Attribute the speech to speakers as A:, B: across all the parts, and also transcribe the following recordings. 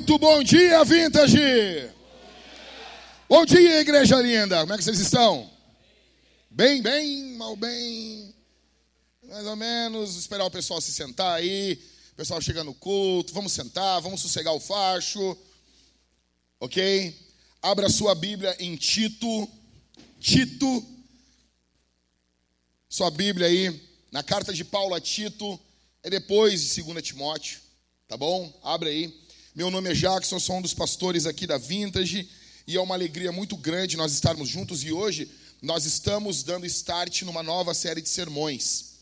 A: Muito bom dia, Vintage! Bom dia, igreja linda! Como é que vocês estão? Bem, bem, mal, bem? Mais ou menos. Esperar o pessoal se sentar aí. O pessoal chega no culto. Vamos sentar, vamos sossegar o facho. Ok? Abra sua Bíblia em Tito. Tito. Sua Bíblia aí. Na carta de Paulo a Tito. É depois de 2 Timóteo. Tá bom? Abre aí. Meu nome é Jackson, sou um dos pastores aqui da Vintage. E é uma alegria muito grande nós estarmos juntos. E hoje nós estamos dando start numa nova série de sermões.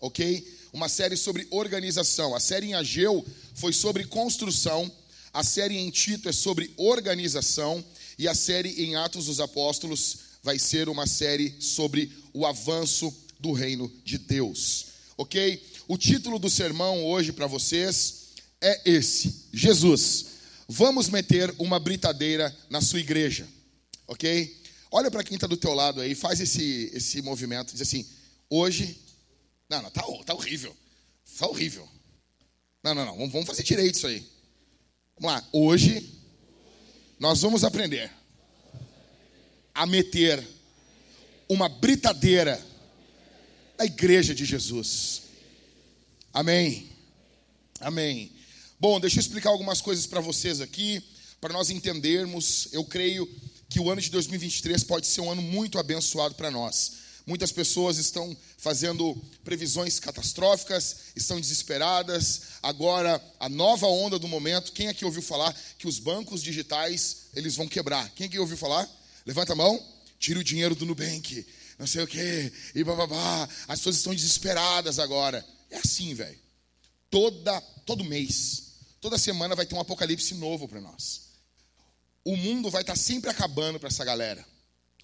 A: Ok? Uma série sobre organização. A série em Ageu foi sobre construção. A série em Tito é sobre organização. E a série em Atos dos Apóstolos vai ser uma série sobre o avanço do reino de Deus. Ok? O título do sermão hoje para vocês é esse: Jesus, vamos meter uma britadeira na sua igreja, ok? Olha para quem está do teu lado aí, faz esse, esse movimento, diz assim: hoje. Não, não, tá, tá horrível. Tá horrível. Não, não, não, vamos fazer direito isso aí. Vamos lá, hoje nós vamos aprender a meter uma britadeira na igreja de Jesus. Amém. Amém. Bom, deixa eu explicar algumas coisas para vocês aqui, para nós entendermos. Eu creio que o ano de 2023 pode ser um ano muito abençoado para nós. Muitas pessoas estão fazendo previsões catastróficas, estão desesperadas. Agora, a nova onda do momento, quem aqui ouviu falar que os bancos digitais, eles vão quebrar? Quem aqui ouviu falar? Levanta a mão. Tira o dinheiro do Nubank. Não sei o quê. E bababá. As pessoas estão desesperadas agora. É assim, velho. Toda, todo mês, toda semana vai ter um apocalipse novo para nós. O mundo vai estar tá sempre acabando para essa galera,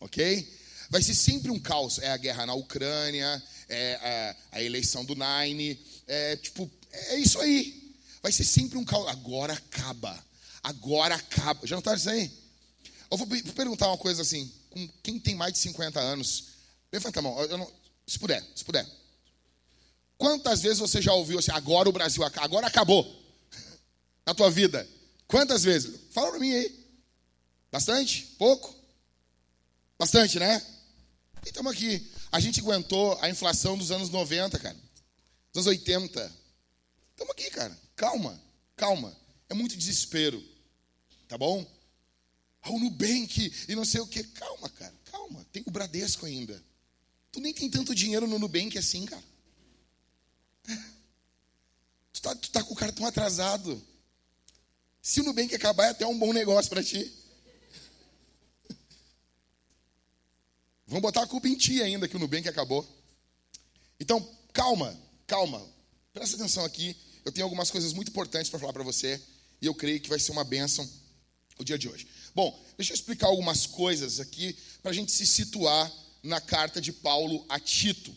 A: ok? Vai ser sempre um caos. É a guerra na Ucrânia, é a, a eleição do Nine, é tipo, é isso aí. Vai ser sempre um caos. Agora acaba. Agora acaba. Já está isso aí? Eu vou perguntar uma coisa assim: com quem tem mais de 50 anos, levanta a mão. Não, se puder, se puder. Quantas vezes você já ouviu assim, agora o Brasil, agora acabou na tua vida? Quantas vezes? Fala para mim aí. Bastante? Pouco? Bastante, né? E estamos aqui. A gente aguentou a inflação dos anos 90, cara. Dos anos 80. Estamos aqui, cara. Calma, calma. É muito desespero. Tá bom? Ah, o Nubank e não sei o que. Calma, cara. Calma. Tem o Bradesco ainda. Tu nem tem tanto dinheiro no Nubank assim, cara. Tu tá, tu tá com o cartão atrasado. Se o Nubank acabar, é até um bom negócio para ti. Vão botar a culpa em ti ainda que o Nubank acabou. Então, calma, calma. Presta atenção aqui. Eu tenho algumas coisas muito importantes para falar para você. E eu creio que vai ser uma bênção o dia de hoje. Bom, deixa eu explicar algumas coisas aqui para a gente se situar na carta de Paulo a Tito.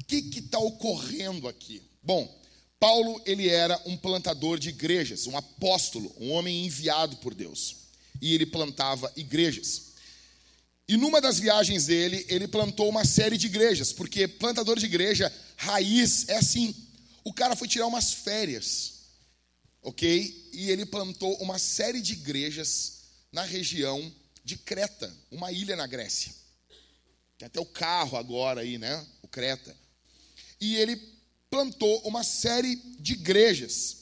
A: O que está ocorrendo aqui? Bom, Paulo ele era um plantador de igrejas, um apóstolo, um homem enviado por Deus. E ele plantava igrejas. E numa das viagens dele, ele plantou uma série de igrejas, porque plantador de igreja, raiz, é assim. O cara foi tirar umas férias, ok? E ele plantou uma série de igrejas na região de Creta, uma ilha na Grécia. Tem até o carro agora aí, né? O Creta. E ele plantou uma série de igrejas.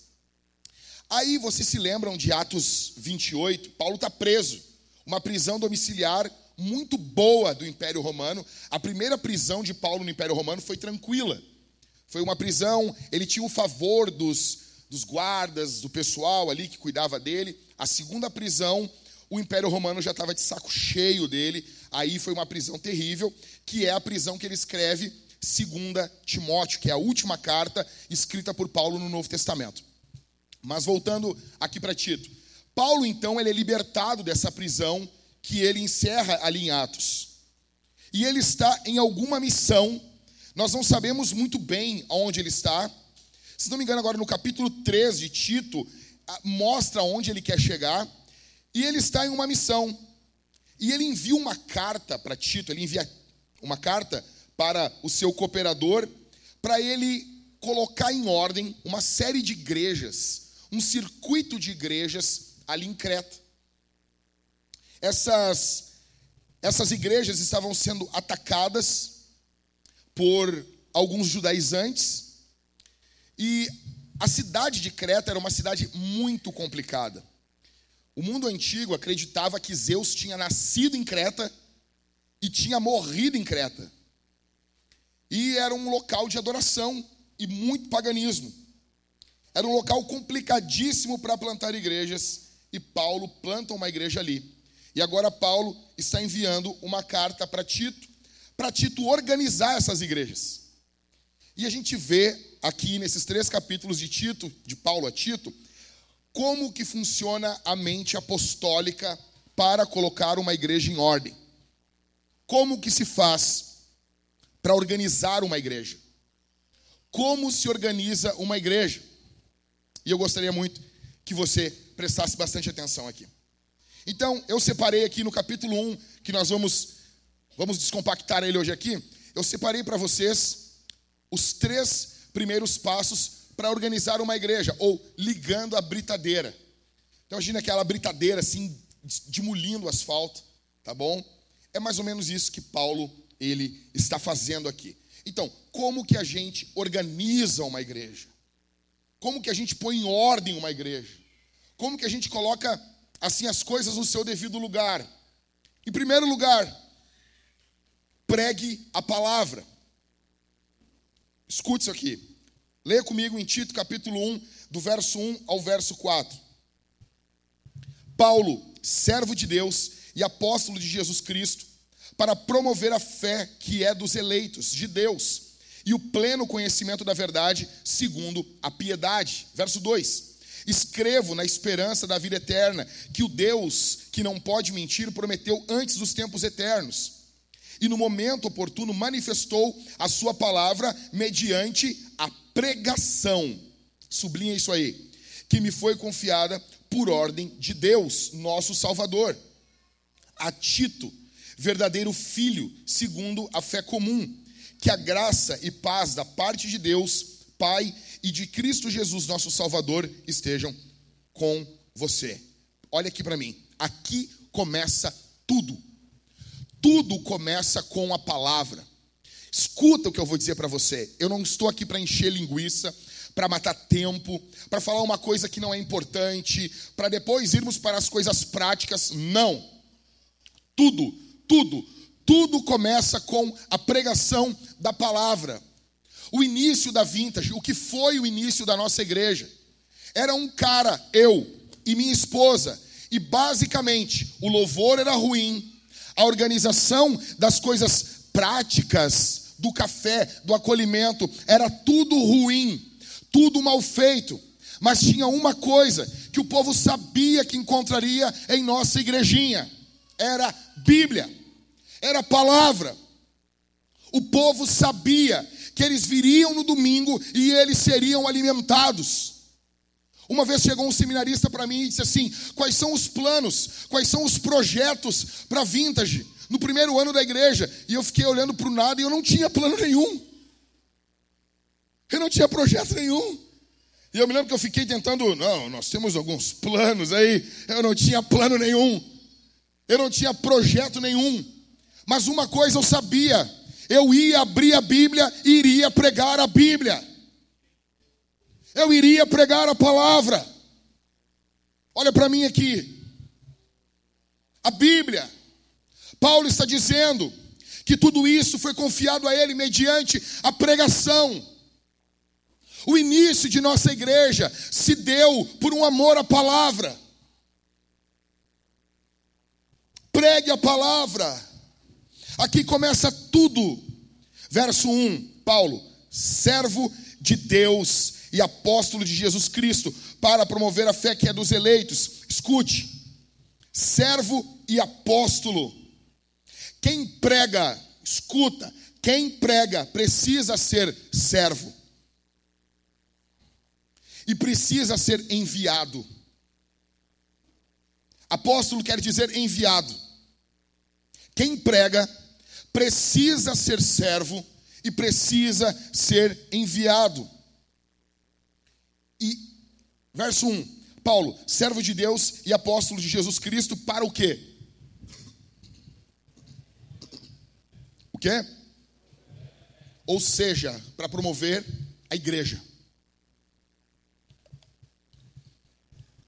A: Aí vocês se lembram de Atos 28? Paulo está preso, uma prisão domiciliar muito boa do Império Romano. A primeira prisão de Paulo no Império Romano foi tranquila. Foi uma prisão, ele tinha o favor dos, dos guardas, do pessoal ali que cuidava dele. A segunda prisão, o Império Romano já estava de saco cheio dele. Aí foi uma prisão terrível, que é a prisão que ele escreve segunda Timóteo, que é a última carta escrita por Paulo no Novo Testamento. Mas voltando aqui para Tito. Paulo, então, ele é libertado dessa prisão que ele encerra ali em Atos. E ele está em alguma missão, nós não sabemos muito bem aonde ele está. Se não me engano, agora no capítulo 3 de Tito, mostra onde ele quer chegar. E ele está em uma missão. E ele envia uma carta para Tito, ele envia uma carta para o seu cooperador, para ele colocar em ordem uma série de igrejas, um circuito de igrejas ali em Creta. Essas, essas igrejas estavam sendo atacadas por alguns judaizantes e a cidade de Creta era uma cidade muito complicada. O mundo antigo acreditava que Zeus tinha nascido em Creta e tinha morrido em Creta. E era um local de adoração e muito paganismo. Era um local complicadíssimo para plantar igrejas e Paulo planta uma igreja ali. E agora Paulo está enviando uma carta para Tito, para Tito organizar essas igrejas. E a gente vê aqui nesses três capítulos de Tito, de Paulo a Tito, como que funciona a mente apostólica para colocar uma igreja em ordem. Como que se faz para organizar uma igreja? Como se organiza uma igreja? E eu gostaria muito que você prestasse bastante atenção aqui. Então, eu separei aqui no capítulo 1, que nós vamos vamos descompactar ele hoje aqui. Eu separei para vocês os três primeiros passos para organizar uma igreja, ou ligando a britadeira. Então imagina aquela britadeira assim, demolindo o asfalto, tá bom? É mais ou menos isso que Paulo ele está fazendo aqui. Então, como que a gente organiza uma igreja? Como que a gente põe em ordem uma igreja? Como que a gente coloca assim as coisas no seu devido lugar? Em primeiro lugar, pregue a palavra. Escute isso aqui. Leia comigo em Tito capítulo 1, do verso 1 ao verso 4. Paulo, servo de Deus e apóstolo de Jesus Cristo, para promover a fé que é dos eleitos de Deus e o pleno conhecimento da verdade, segundo a piedade. Verso 2: Escrevo na esperança da vida eterna, que o Deus que não pode mentir prometeu antes dos tempos eternos e no momento oportuno manifestou a sua palavra mediante a pregação. Sublinha isso aí. Que me foi confiada por ordem de Deus, nosso Salvador. A Tito, verdadeiro filho, segundo a fé comum. Que a graça e paz da parte de Deus, Pai, e de Cristo Jesus, nosso Salvador, estejam com você. Olha aqui para mim. Aqui começa tudo. Tudo começa com a palavra. Escuta o que eu vou dizer para você. Eu não estou aqui para encher linguiça, para matar tempo, para falar uma coisa que não é importante, para depois irmos para as coisas práticas. Não. Tudo, tudo, tudo começa com a pregação da palavra. O início da vintage, o que foi o início da nossa igreja? Era um cara, eu e minha esposa, e basicamente o louvor era ruim, a organização das coisas práticas, do café, do acolhimento, era tudo ruim, tudo mal feito. Mas tinha uma coisa que o povo sabia que encontraria em nossa igrejinha: era Bíblia, era palavra. O povo sabia que eles viriam no domingo e eles seriam alimentados. Uma vez chegou um seminarista para mim e disse assim: Quais são os planos, quais são os projetos para vintage no primeiro ano da igreja? E eu fiquei olhando para o nada e eu não tinha plano nenhum. Eu não tinha projeto nenhum. E eu me lembro que eu fiquei tentando, não, nós temos alguns planos aí. Eu não tinha plano nenhum. Eu não tinha projeto nenhum. Mas uma coisa eu sabia: eu ia abrir a Bíblia e iria pregar a Bíblia eu iria pregar a palavra. Olha para mim aqui. A Bíblia. Paulo está dizendo que tudo isso foi confiado a ele mediante a pregação. O início de nossa igreja se deu por um amor à palavra. Pregue a palavra. Aqui começa tudo. Verso 1, Paulo, servo de Deus e apóstolo de Jesus Cristo, para promover a fé que é dos eleitos. Escute, servo e apóstolo. Quem prega, escuta, quem prega precisa ser servo. E precisa ser enviado. Apóstolo quer dizer enviado. Quem prega precisa ser servo e precisa ser enviado. Verso 1. Paulo, servo de Deus e apóstolo de Jesus Cristo, para o quê? O quê? Ou seja, para promover a igreja.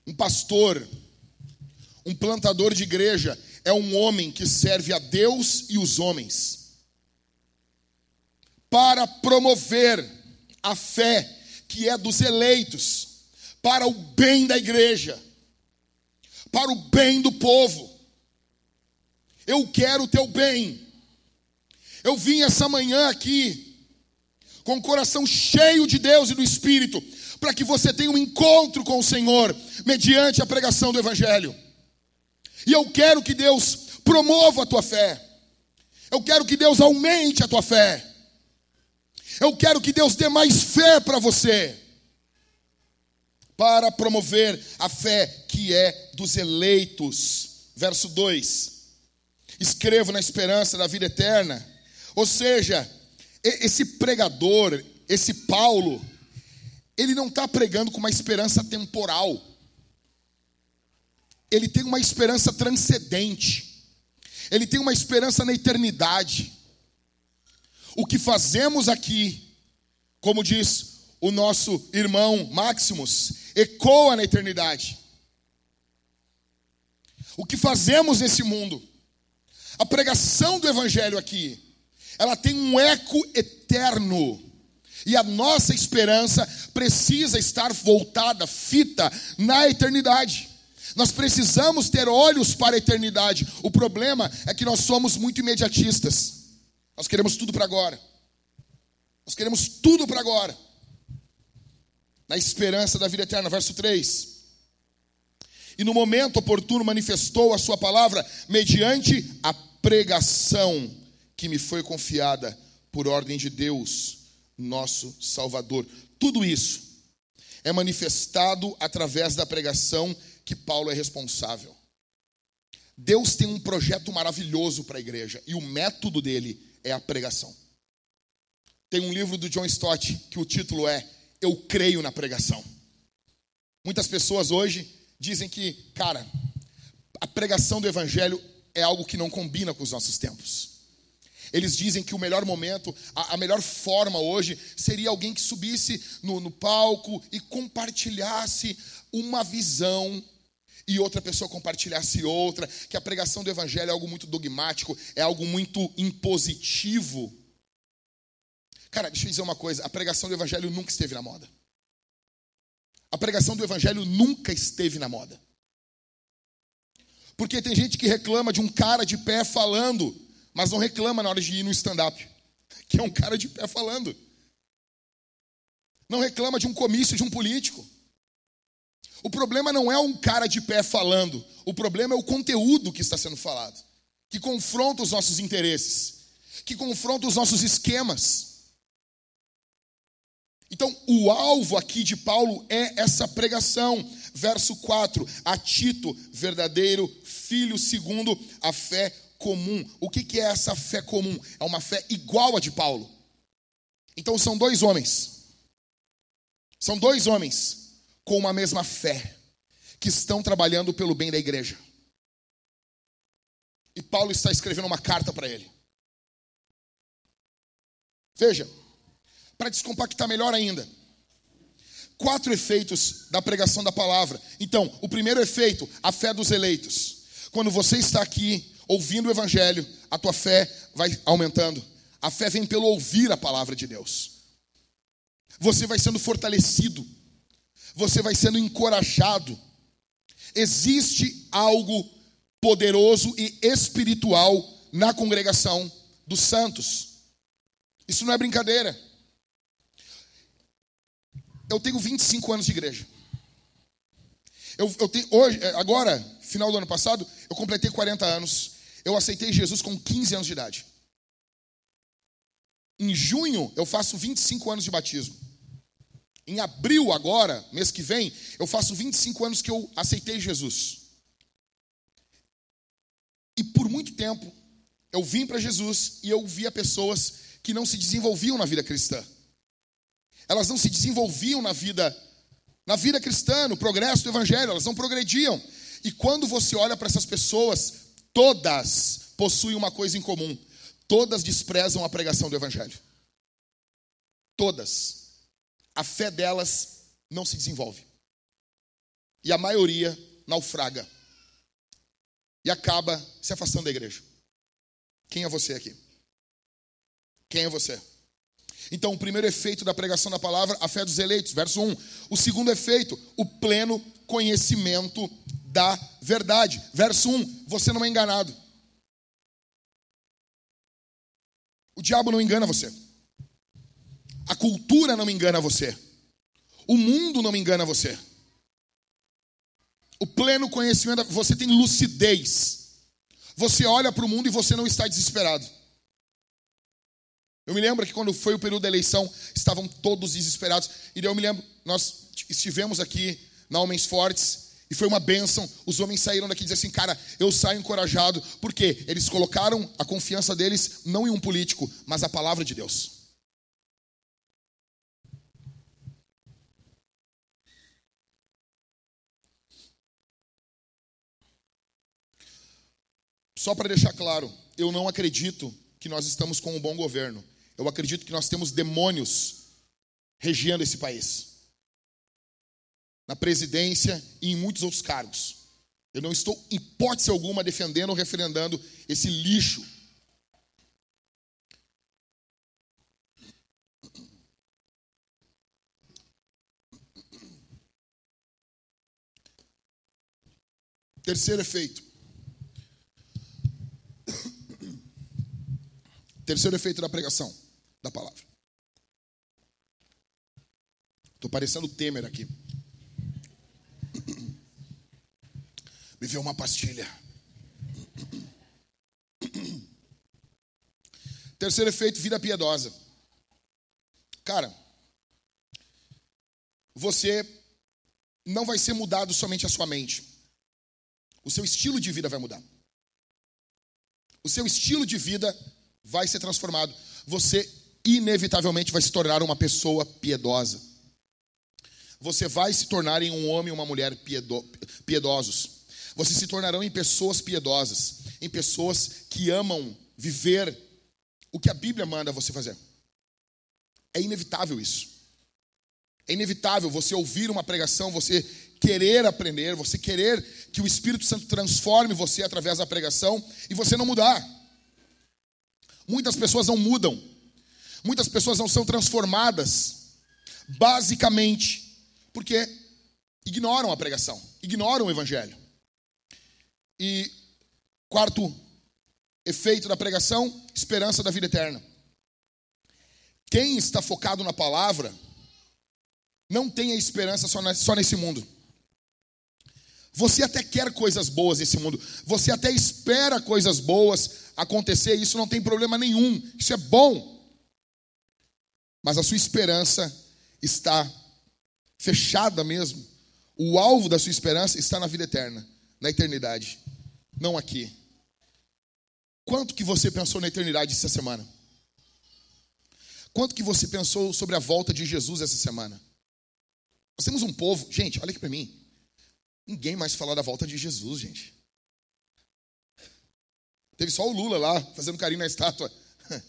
A: Um pastor, um plantador de igreja, é um homem que serve a Deus e os homens para promover a fé que é dos eleitos, para o bem da igreja, para o bem do povo. Eu quero o teu bem. Eu vim essa manhã aqui com o coração cheio de Deus e do Espírito, para que você tenha um encontro com o Senhor mediante a pregação do Evangelho. E eu quero que Deus promova a tua fé. Eu quero que Deus aumente a tua fé. Eu quero que Deus dê mais fé para você. Para promover a fé que é dos eleitos. Verso 2: Escrevo na esperança da vida eterna. Ou seja, esse pregador, esse Paulo, ele não está pregando com uma esperança temporal ele tem uma esperança transcendente, ele tem uma esperança na eternidade. O que fazemos aqui, como diz o nosso irmão Maximus, ecoa na eternidade. O que fazemos nesse mundo, a pregação do Evangelho aqui, ela tem um eco eterno. E a nossa esperança precisa estar voltada, fita na eternidade. Nós precisamos ter olhos para a eternidade. O problema é que nós somos muito imediatistas. Nós queremos tudo para agora. Nós queremos tudo para agora. Na esperança da vida eterna. Verso 3. E no momento oportuno manifestou a sua palavra mediante a pregação que me foi confiada por ordem de Deus, nosso Salvador. Tudo isso é manifestado através da pregação que Paulo é responsável. Deus tem um projeto maravilhoso para a igreja e o método dele é a pregação. Tem um livro do John Stott que o título é Eu Creio na Pregação. Muitas pessoas hoje dizem que, cara, a pregação do evangelho é algo que não combina com os nossos tempos. Eles dizem que o melhor momento, a, a melhor forma hoje, seria alguém que subisse no, no palco e compartilhasse uma visão e outra pessoa compartilhasse outra, que a pregação do evangelho é algo muito dogmático, é algo muito impositivo. Cara, deixa eu dizer uma coisa: a pregação do evangelho nunca esteve na moda. A pregação do evangelho nunca esteve na moda. Porque tem gente que reclama de um cara de pé falando, mas não reclama na hora de ir no stand-up, que é um cara de pé falando. Não reclama de um comício de um político. O problema não é um cara de pé falando, o problema é o conteúdo que está sendo falado, que confronta os nossos interesses, que confronta os nossos esquemas. Então, o alvo aqui de Paulo é essa pregação. Verso 4: A Tito, verdadeiro filho segundo a fé comum. O que, é essa fé comum? É uma fé igual a de Paulo. Então, são dois homens. São dois homens com uma mesma fé, que estão trabalhando pelo bem da igreja. E Paulo está escrevendo uma carta para ele. Veja, para descompactar melhor ainda, quatro efeitos da pregação da palavra. Então, o primeiro efeito, a fé dos eleitos. Quando você está aqui ouvindo o evangelho, a tua fé vai aumentando. A fé vem pelo ouvir a palavra de Deus. Você vai sendo fortalecido você vai sendo encorajado. Existe algo poderoso e espiritual na congregação dos santos. Isso não é brincadeira. Eu tenho 25 anos de igreja. Eu, eu tenho, hoje, é, agora, final do ano passado, eu completei 40 anos. Eu aceitei Jesus com 15 anos de idade. Em junho, eu faço 25 anos de batismo. Em abril, agora, mês que vem, eu faço 25 anos que eu aceitei Jesus. E por muito tempo, eu vim para Jesus e eu via pessoas que não se desenvolviam na vida cristã. Elas não se desenvolviam na vida na vida cristã, no progresso do evangelho, elas não progrediam. E quando você olha para essas pessoas, todas possuem uma coisa em comum: todas desprezam a pregação do evangelho. Todas. A fé delas não se desenvolve. E a maioria naufraga. E acaba se afastando da igreja. Quem é você aqui? Quem é você? Então, o primeiro efeito da pregação da palavra, a fé dos eleitos, verso 1. O segundo efeito, o pleno conhecimento da verdade. Verso 1, você não é enganado. O diabo não engana você. A cultura não engana você. O mundo não engana você. O pleno conhecimento, você tem lucidez. Você olha para o mundo e você não está desesperado. Eu me lembro que quando foi o período da eleição, estavam todos desesperados. E eu me lembro, nós estivemos aqui na Homens Fortes e foi uma bênção. Os homens saíram daqui e disseram assim, cara, eu saio encorajado, porque eles colocaram a confiança deles não em um político, mas a palavra de Deus. Só para deixar claro, eu não acredito que nós estamos com um bom governo. Eu acredito que nós temos demônios regendo esse país. Na presidência e em muitos outros cargos. Eu não estou, em hipótese alguma, defendendo ou referendando esse lixo. Terceiro efeito. Terceiro efeito da pregação da palavra. Estou parecendo Temer aqui. Me vê uma pastilha. Terceiro efeito, vida piedosa. Cara, você não vai ser mudado somente a sua mente. O seu estilo de vida vai mudar. O seu estilo de vida vai ser transformado. Você inevitavelmente vai se tornar uma pessoa piedosa. Você vai se tornar em um homem e uma mulher piedo, piedosos. Vocês se tornarão em pessoas piedosas, em pessoas que amam viver o que a Bíblia manda você fazer. É inevitável isso. É inevitável você ouvir uma pregação, você querer aprender, você querer que o Espírito Santo transforme você através da pregação e você não mudar. Muitas pessoas não mudam, muitas pessoas não são transformadas, basicamente porque ignoram a pregação, ignoram o Evangelho. E quarto efeito da pregação, esperança da vida eterna. Quem está focado na palavra não tem a esperança só nesse mundo. Você até quer coisas boas nesse mundo, você até espera coisas boas acontecer, isso não tem problema nenhum, isso é bom. Mas a sua esperança está fechada mesmo. O alvo da sua esperança está na vida eterna, na eternidade, não aqui. Quanto que você pensou na eternidade essa semana? Quanto que você pensou sobre a volta de Jesus essa semana? Nós temos um povo, gente, olha aqui para mim. Ninguém mais fala da volta de Jesus, gente. Teve só o Lula lá, fazendo carinho na estátua.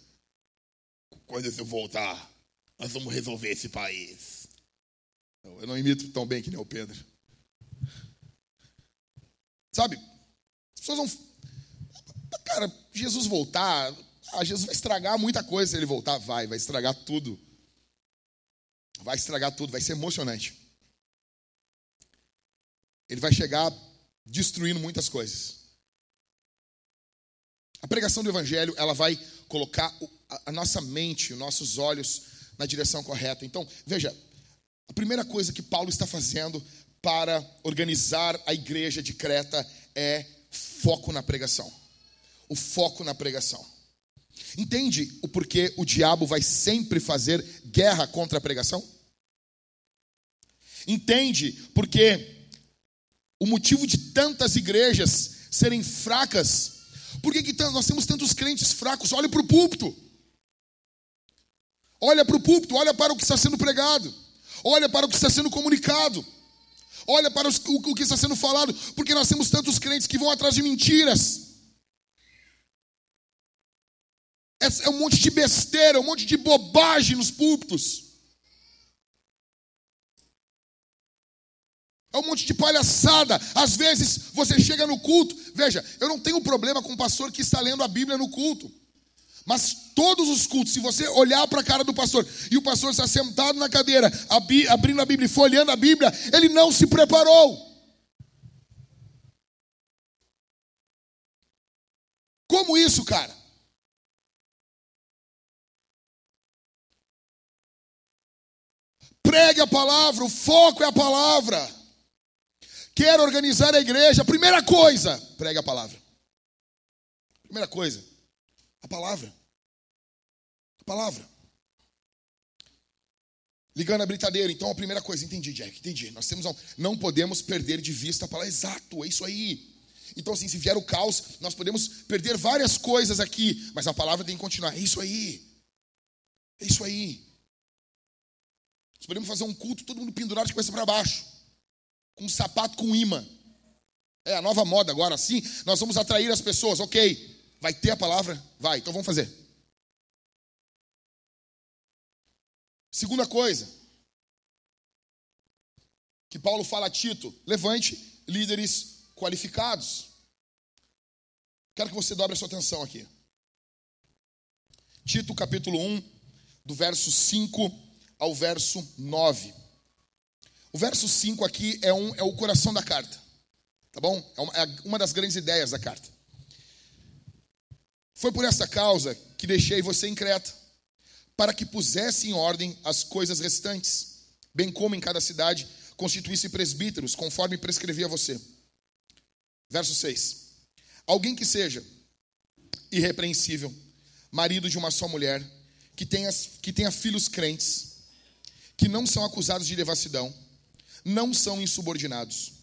A: Quando eu voltar, nós vamos resolver esse país. Eu não imito tão bem que nem o Pedro. Sabe? As pessoas vão. Cara, Jesus voltar. Ah, Jesus vai estragar muita coisa se ele voltar. Vai, vai estragar tudo. Vai estragar tudo, vai ser emocionante ele vai chegar destruindo muitas coisas. A pregação do evangelho, ela vai colocar a nossa mente, os nossos olhos na direção correta. Então, veja, a primeira coisa que Paulo está fazendo para organizar a igreja de Creta é foco na pregação. O foco na pregação. Entende o porquê o diabo vai sempre fazer guerra contra a pregação? Entende porque o motivo de tantas igrejas serem fracas. Por que, que nós temos tantos crentes fracos? Olha para o púlpito. Olha para o púlpito, olha para o que está sendo pregado. Olha para o que está sendo comunicado. Olha para os, o, o que está sendo falado, porque nós temos tantos crentes que vão atrás de mentiras. É, é um monte de besteira, um monte de bobagem nos púlpitos. É um monte de palhaçada. Às vezes você chega no culto. Veja, eu não tenho problema com o pastor que está lendo a Bíblia no culto. Mas todos os cultos, se você olhar para a cara do pastor e o pastor está sentado na cadeira, abrindo a Bíblia e folheando a Bíblia, ele não se preparou. Como isso, cara? Pregue a palavra, o foco é a palavra. Quer organizar a igreja, primeira coisa, pregue a palavra. Primeira coisa, a palavra. A palavra. Ligando a brincadeira, então a primeira coisa, entendi, Jack, entendi. Nós temos um, não podemos perder de vista a palavra. Exato, é isso aí. Então, assim, se vier o caos, nós podemos perder várias coisas aqui, mas a palavra tem que continuar. É isso aí. É isso aí. Nós podemos fazer um culto, todo mundo pendurado de cabeça para baixo, com sapato com imã. É a nova moda agora, assim, nós vamos atrair as pessoas, ok. Vai ter a palavra? Vai, então vamos fazer. Segunda coisa, que Paulo fala a Tito: levante líderes qualificados. Quero que você dobre a sua atenção aqui. Tito, capítulo 1, do verso 5 ao verso 9. O verso 5 aqui é, um, é o coração da carta, tá bom? É uma, é uma das grandes ideias da carta. Foi por essa causa que deixei você em Creta, para que pusesse em ordem as coisas restantes, bem como em cada cidade constituísse presbíteros, conforme prescrevia você. Verso 6. Alguém que seja irrepreensível, marido de uma só mulher, que tenha, que tenha filhos crentes, que não são acusados de devassidão, não são insubordinados,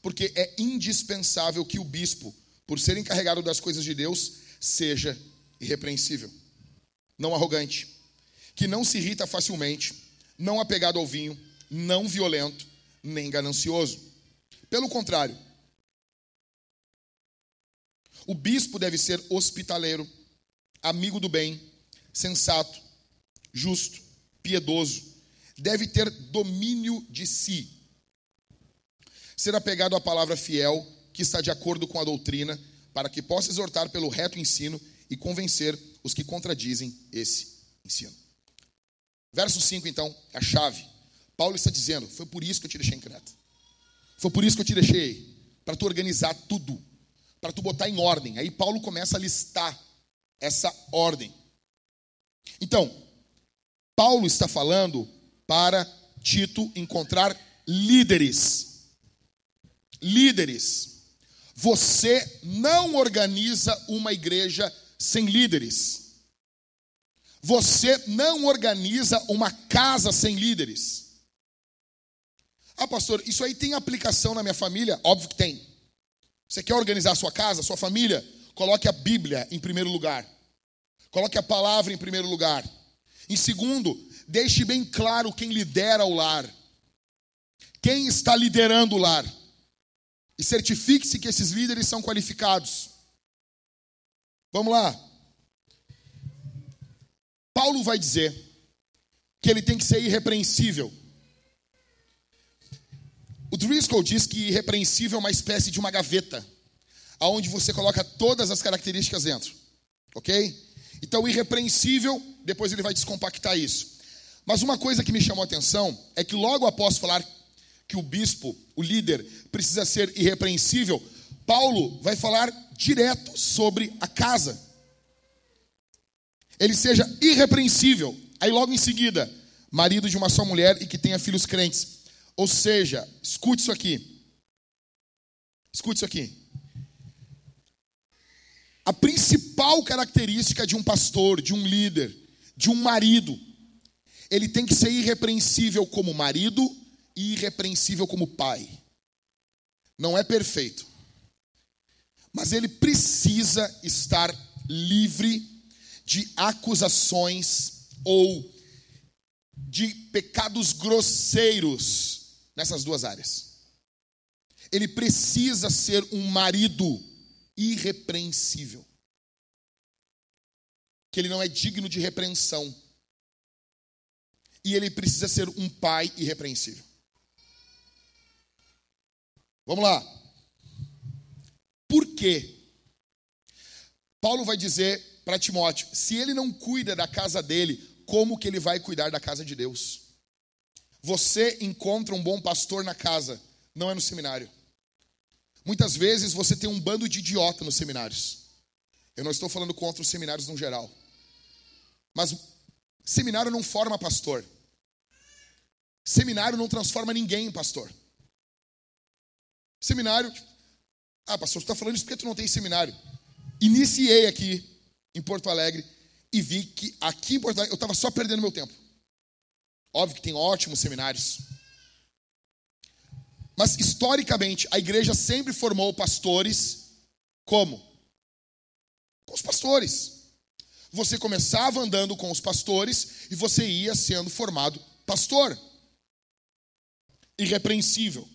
A: porque é indispensável que o bispo, por ser encarregado das coisas de Deus, seja irrepreensível, não arrogante, que não se irrita facilmente, não apegado ao vinho, não violento, nem ganancioso. Pelo contrário, o bispo deve ser hospitaleiro, amigo do bem, sensato, justo, piedoso, deve ter domínio de si, ser apegado à palavra fiel, que está de acordo com a doutrina, para que possa exortar pelo reto ensino e convencer os que contradizem esse ensino. Verso 5, então, a chave. Paulo está dizendo: Foi por isso que eu te deixei em Creta. Foi por isso que eu te deixei, para tu organizar tudo, para tu botar em ordem. Aí Paulo começa a listar essa ordem. Então, Paulo está falando para Tito encontrar líderes. Líderes. Você não organiza uma igreja sem líderes. Você não organiza uma casa sem líderes. Ah, pastor, isso aí tem aplicação na minha família? Óbvio que tem. Você quer organizar a sua casa, a sua família? Coloque a Bíblia em primeiro lugar. Coloque a palavra em primeiro lugar. Em segundo, deixe bem claro quem lidera o lar. Quem está liderando o lar e certifique-se que esses líderes são qualificados. Vamos lá. Paulo vai dizer que ele tem que ser irrepreensível. O Driscoll diz que irrepreensível é uma espécie de uma gaveta, aonde você coloca todas as características dentro. Ok? Então, irrepreensível, depois ele vai descompactar isso. Mas uma coisa que me chamou a atenção é que logo após falar que o bispo, o líder, precisa ser irrepreensível, Paulo vai falar direto sobre a casa. Ele seja irrepreensível. Aí logo em seguida, marido de uma só mulher e que tenha filhos crentes. Ou seja, escute isso aqui. Escute isso aqui. A principal característica de um pastor, de um líder, de um marido, ele tem que ser irrepreensível como marido irrepreensível como pai. Não é perfeito. Mas ele precisa estar livre de acusações ou de pecados grosseiros nessas duas áreas. Ele precisa ser um marido irrepreensível. Que ele não é digno de repreensão. E ele precisa ser um pai irrepreensível. Vamos lá. Por quê? Paulo vai dizer para Timóteo: se ele não cuida da casa dele, como que ele vai cuidar da casa de Deus? Você encontra um bom pastor na casa, não é no seminário. Muitas vezes você tem um bando de idiota nos seminários. Eu não estou falando contra os seminários no geral. Mas seminário não forma pastor. Seminário não transforma ninguém em pastor. Seminário. Ah, pastor, você está falando isso porque tu não tem seminário. Iniciei aqui em Porto Alegre e vi que aqui em Porto Alegre eu estava só perdendo meu tempo. Óbvio que tem ótimos seminários. Mas historicamente a igreja sempre formou pastores como? Com os pastores. Você começava andando com os pastores e você ia sendo formado pastor. Irrepreensível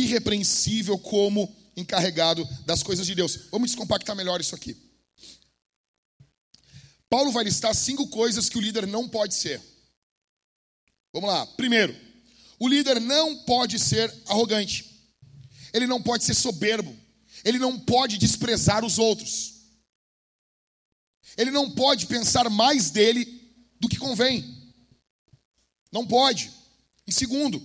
A: irrepreensível como encarregado das coisas de Deus. Vamos descompactar melhor isso aqui. Paulo vai listar cinco coisas que o líder não pode ser. Vamos lá. Primeiro, o líder não pode ser arrogante. Ele não pode ser soberbo. Ele não pode desprezar os outros. Ele não pode pensar mais dele do que convém. Não pode. Em segundo,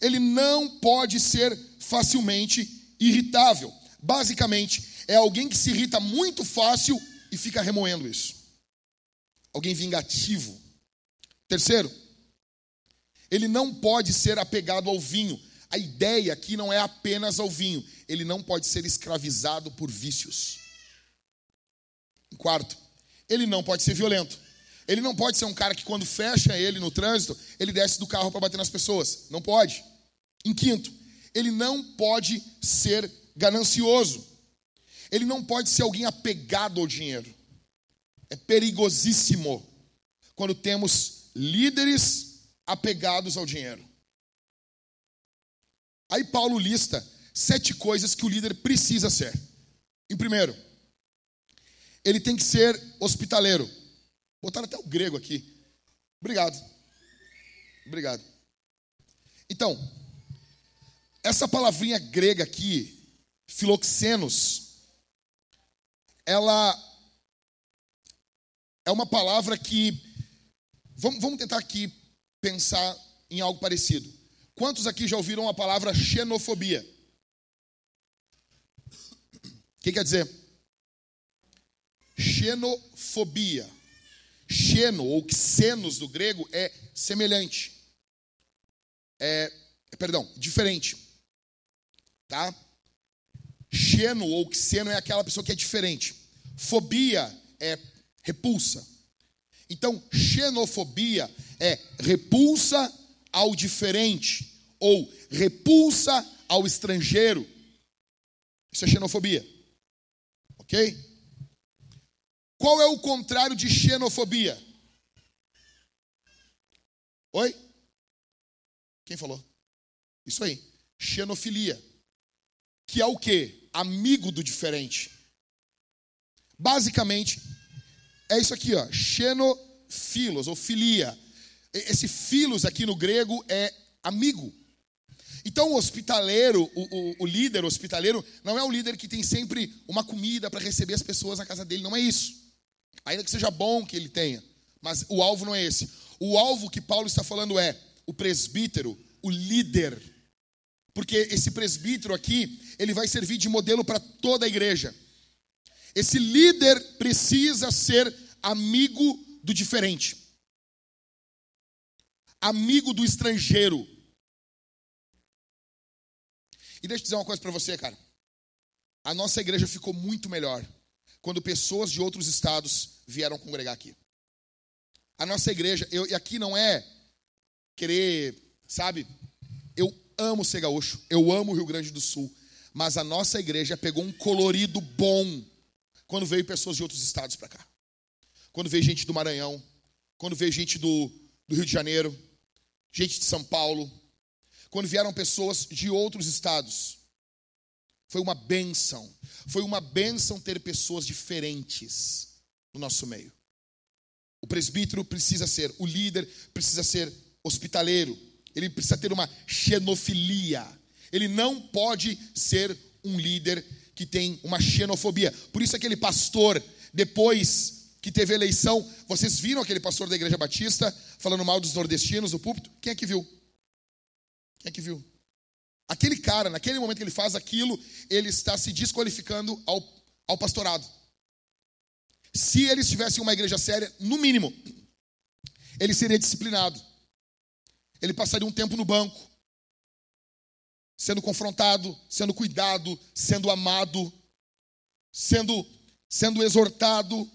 A: ele não pode ser facilmente irritável. Basicamente, é alguém que se irrita muito fácil e fica remoendo isso. Alguém vingativo. Terceiro, ele não pode ser apegado ao vinho. A ideia aqui não é apenas ao vinho, ele não pode ser escravizado por vícios. Quarto, ele não pode ser violento. Ele não pode ser um cara que, quando fecha ele no trânsito, ele desce do carro para bater nas pessoas. Não pode. Em quinto, ele não pode ser ganancioso. Ele não pode ser alguém apegado ao dinheiro. É perigosíssimo quando temos líderes apegados ao dinheiro. Aí Paulo lista sete coisas que o líder precisa ser. Em primeiro, ele tem que ser hospitaleiro. Botaram até o grego aqui. Obrigado. Obrigado. Então, essa palavrinha grega aqui, filoxenos, ela é uma palavra que. Vamos, vamos tentar aqui pensar em algo parecido. Quantos aqui já ouviram a palavra xenofobia? O que quer dizer? Xenofobia. Xeno ou xenos do grego é semelhante. É, perdão, diferente. Tá? Xeno ou xeno é aquela pessoa que é diferente. Fobia é repulsa. Então, xenofobia é repulsa ao diferente ou repulsa ao estrangeiro. Isso é xenofobia. Ok? Qual é o contrário de xenofobia? Oi? Quem falou? Isso aí. Xenofilia. Que é o que? Amigo do diferente. Basicamente, é isso aqui, ó. Xenofilos, ou filia. Esse filos aqui no grego é amigo. Então, o hospitaleiro, o, o, o líder hospitaleiro, não é o líder que tem sempre uma comida para receber as pessoas na casa dele, não é isso. Ainda que seja bom que ele tenha, mas o alvo não é esse. O alvo que Paulo está falando é o presbítero, o líder. Porque esse presbítero aqui, ele vai servir de modelo para toda a igreja. Esse líder precisa ser amigo do diferente, amigo do estrangeiro. E deixa eu dizer uma coisa para você, cara. A nossa igreja ficou muito melhor quando pessoas de outros estados vieram congregar aqui. A nossa igreja, eu, e aqui não é querer, sabe? Eu amo ser gaúcho, eu amo o Rio Grande do Sul, mas a nossa igreja pegou um colorido bom quando veio pessoas de outros estados para cá. Quando veio gente do Maranhão, quando veio gente do, do Rio de Janeiro, gente de São Paulo, quando vieram pessoas de outros estados. Foi uma benção. Foi uma benção ter pessoas diferentes no nosso meio. O presbítero precisa ser, o líder precisa ser hospitaleiro. Ele precisa ter uma xenofilia. Ele não pode ser um líder que tem uma xenofobia. Por isso aquele pastor, depois que teve eleição, vocês viram aquele pastor da Igreja Batista falando mal dos nordestinos no púlpito? Quem é que viu? Quem é que viu? Aquele cara, naquele momento que ele faz aquilo, ele está se desqualificando ao, ao pastorado. Se eles tivessem uma igreja séria, no mínimo, ele seria disciplinado. Ele passaria um tempo no banco, sendo confrontado, sendo cuidado, sendo amado, sendo, sendo exortado.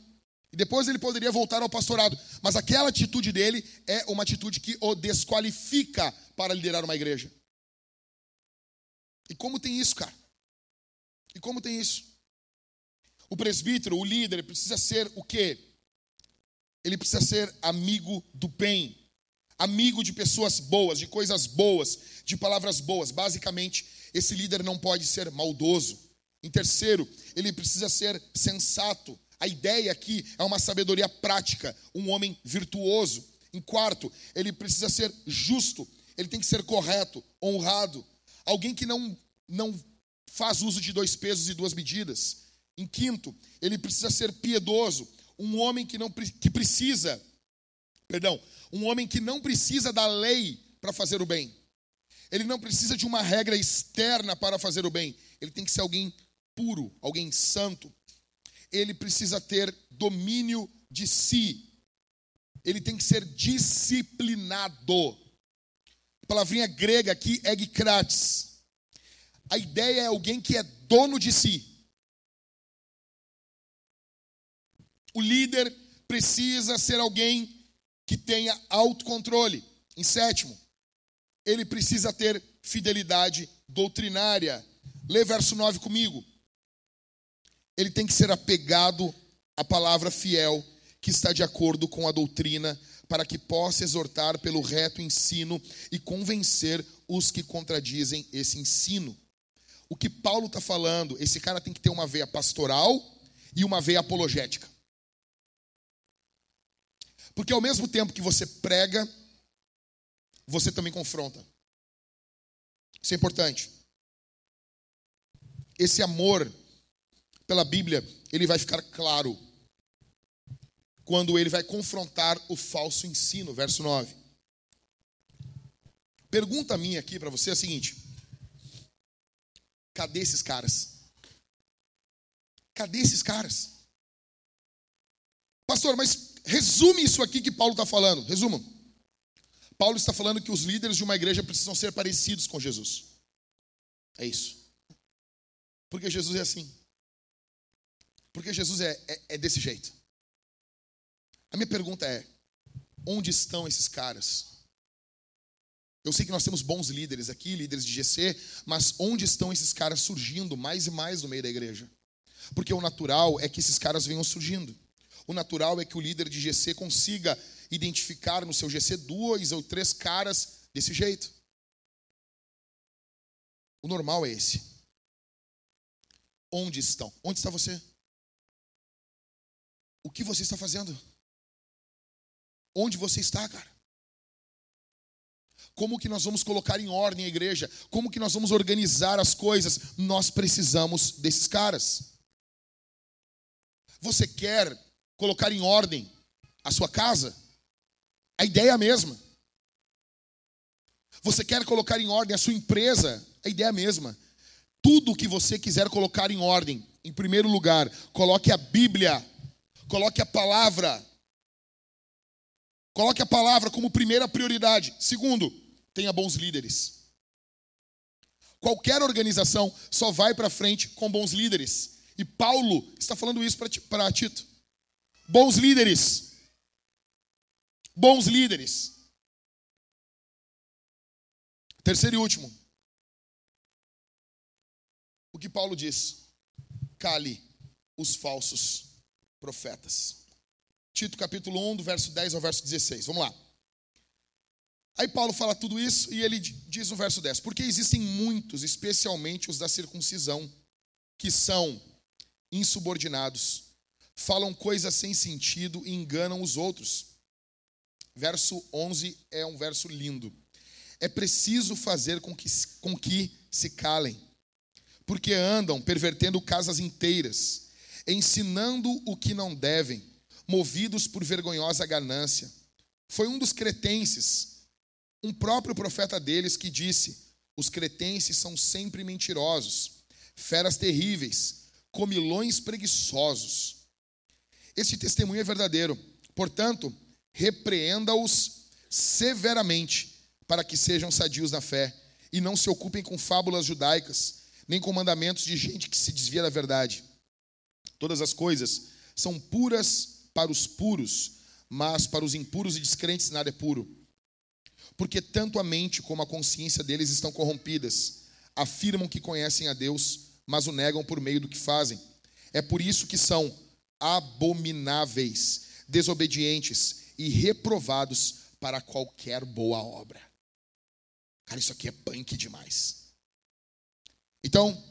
A: E depois ele poderia voltar ao pastorado. Mas aquela atitude dele é uma atitude que o desqualifica para liderar uma igreja. E como tem isso, cara? E como tem isso? O presbítero, o líder, precisa ser o quê? Ele precisa ser amigo do bem, amigo de pessoas boas, de coisas boas, de palavras boas. Basicamente, esse líder não pode ser maldoso. Em terceiro, ele precisa ser sensato. A ideia aqui é uma sabedoria prática, um homem virtuoso. Em quarto, ele precisa ser justo, ele tem que ser correto, honrado, alguém que não, não faz uso de dois pesos e duas medidas. Em quinto, ele precisa ser piedoso, um homem que não que precisa, perdão, um homem que não precisa da lei para fazer o bem. Ele não precisa de uma regra externa para fazer o bem. Ele tem que ser alguém puro, alguém santo. Ele precisa ter domínio de si. Ele tem que ser disciplinado palavrinha grega aqui, egkrates. A ideia é alguém que é dono de si. O líder precisa ser alguém que tenha autocontrole. Em sétimo, ele precisa ter fidelidade doutrinária. Lê verso 9 comigo. Ele tem que ser apegado à palavra fiel, que está de acordo com a doutrina para que possa exortar pelo reto ensino e convencer os que contradizem esse ensino. O que Paulo está falando, esse cara tem que ter uma veia pastoral e uma veia apologética. Porque ao mesmo tempo que você prega, você também confronta. Isso é importante. Esse amor pela Bíblia, ele vai ficar claro quando ele vai confrontar o falso ensino, verso 9. Pergunta minha aqui para você é a seguinte: cadê esses caras? Cadê esses caras? Pastor, mas resume isso aqui que Paulo está falando. Resuma. Paulo está falando que os líderes de uma igreja precisam ser parecidos com Jesus. É isso. Porque Jesus é assim. Porque Jesus é, é, é desse jeito. A minha pergunta é: onde estão esses caras? Eu sei que nós temos bons líderes aqui, líderes de GC, mas onde estão esses caras surgindo mais e mais no meio da igreja? Porque o natural é que esses caras venham surgindo. O natural é que o líder de GC consiga identificar no seu GC dois ou três caras desse jeito. O normal é esse. Onde estão? Onde está você? O que você está fazendo? Onde você está, cara? Como que nós vamos colocar em ordem a igreja? Como que nós vamos organizar as coisas? Nós precisamos desses caras. Você quer colocar em ordem a sua casa? A ideia é a mesma. Você quer colocar em ordem a sua empresa? A ideia é a mesma. Tudo que você quiser colocar em ordem, em primeiro lugar, coloque a Bíblia, coloque a palavra, Coloque a palavra como primeira prioridade. Segundo, tenha bons líderes. Qualquer organização só vai para frente com bons líderes. E Paulo está falando isso para Tito. Bons líderes. Bons líderes. Terceiro e último. O que Paulo diz? Cale os falsos profetas. Tito capítulo 1, do verso 10 ao verso 16. Vamos lá. Aí Paulo fala tudo isso e ele diz no verso 10: Porque existem muitos, especialmente os da circuncisão, que são insubordinados, falam coisas sem sentido e enganam os outros. Verso 11 é um verso lindo. É preciso fazer com que, com que se calem, porque andam pervertendo casas inteiras, ensinando o que não devem, movidos por vergonhosa ganância. Foi um dos cretenses um próprio profeta deles que disse: Os cretenses são sempre mentirosos, feras terríveis, comilões preguiçosos. Este testemunho é verdadeiro. Portanto, repreenda-os severamente, para que sejam sadios na fé e não se ocupem com fábulas judaicas, nem com mandamentos de gente que se desvia da verdade. Todas as coisas são puras para os puros, mas para os impuros e descrentes nada é puro porque tanto a mente como a consciência deles estão corrompidas. Afirmam que conhecem a Deus, mas o negam por meio do que fazem. É por isso que são abomináveis, desobedientes e reprovados para qualquer boa obra. Cara, isso aqui é punk demais. Então,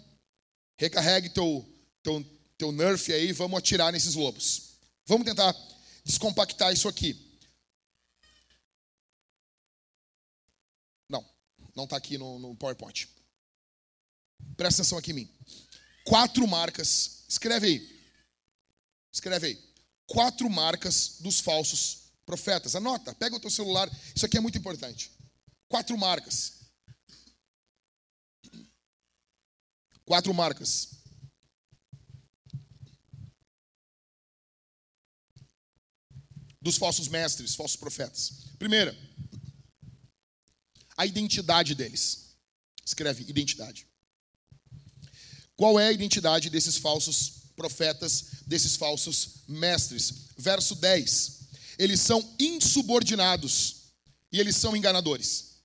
A: recarregue teu, teu, teu nerf aí, vamos atirar nesses lobos. Vamos tentar descompactar isso aqui. Não está aqui no, no PowerPoint. Presta atenção aqui em mim. Quatro marcas. Escreve aí. Escreve aí. Quatro marcas dos falsos profetas. Anota, pega o teu celular. Isso aqui é muito importante. Quatro marcas. Quatro marcas. Dos falsos mestres, falsos profetas. Primeira, a identidade deles. Escreve identidade. Qual é a identidade desses falsos profetas, desses falsos mestres? Verso 10. Eles são insubordinados e eles são enganadores.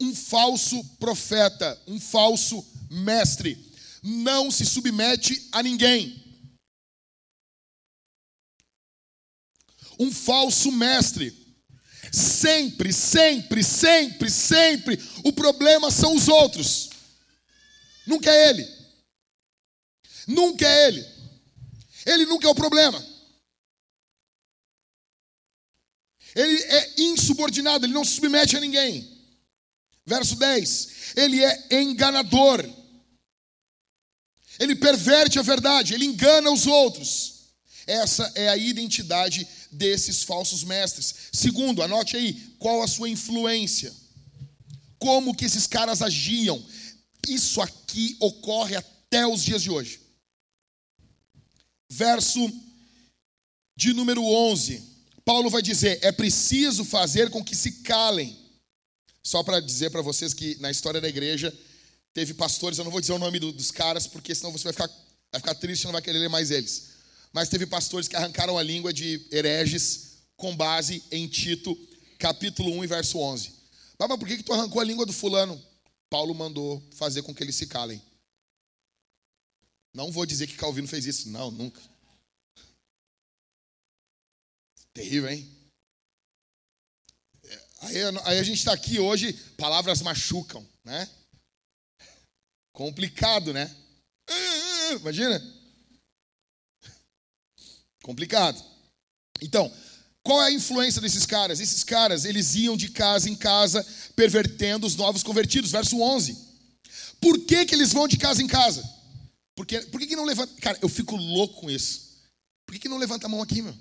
A: Um falso profeta, um falso mestre, não se submete a ninguém. Um falso mestre Sempre, sempre, sempre, sempre, o problema são os outros. Nunca é ele. Nunca é ele. Ele nunca é o problema. Ele é insubordinado, ele não se submete a ninguém. Verso 10: Ele é enganador. Ele perverte a verdade, ele engana os outros. Essa é a identidade desses falsos mestres. Segundo, anote aí, qual a sua influência? Como que esses caras agiam? Isso aqui ocorre até os dias de hoje. Verso de número 11. Paulo vai dizer: "É preciso fazer com que se calem". Só para dizer para vocês que na história da igreja teve pastores, eu não vou dizer o nome dos caras, porque senão você vai ficar, vai ficar triste e não vai querer ler mais eles mas teve pastores que arrancaram a língua de hereges com base em Tito, capítulo 1 e verso 11. Mas por que, que tu arrancou a língua do fulano? Paulo mandou fazer com que eles se calem. Não vou dizer que Calvino fez isso, não, nunca. Terrível, hein? Aí, aí a gente está aqui hoje, palavras machucam, né? Complicado, né? Imagina? Complicado. Então, qual é a influência desses caras? Esses caras, eles iam de casa em casa pervertendo os novos convertidos. Verso 11. Por que, que eles vão de casa em casa? Porque, por que, que não levanta... Cara, eu fico louco com isso. Por que, que não levanta a mão aqui, meu?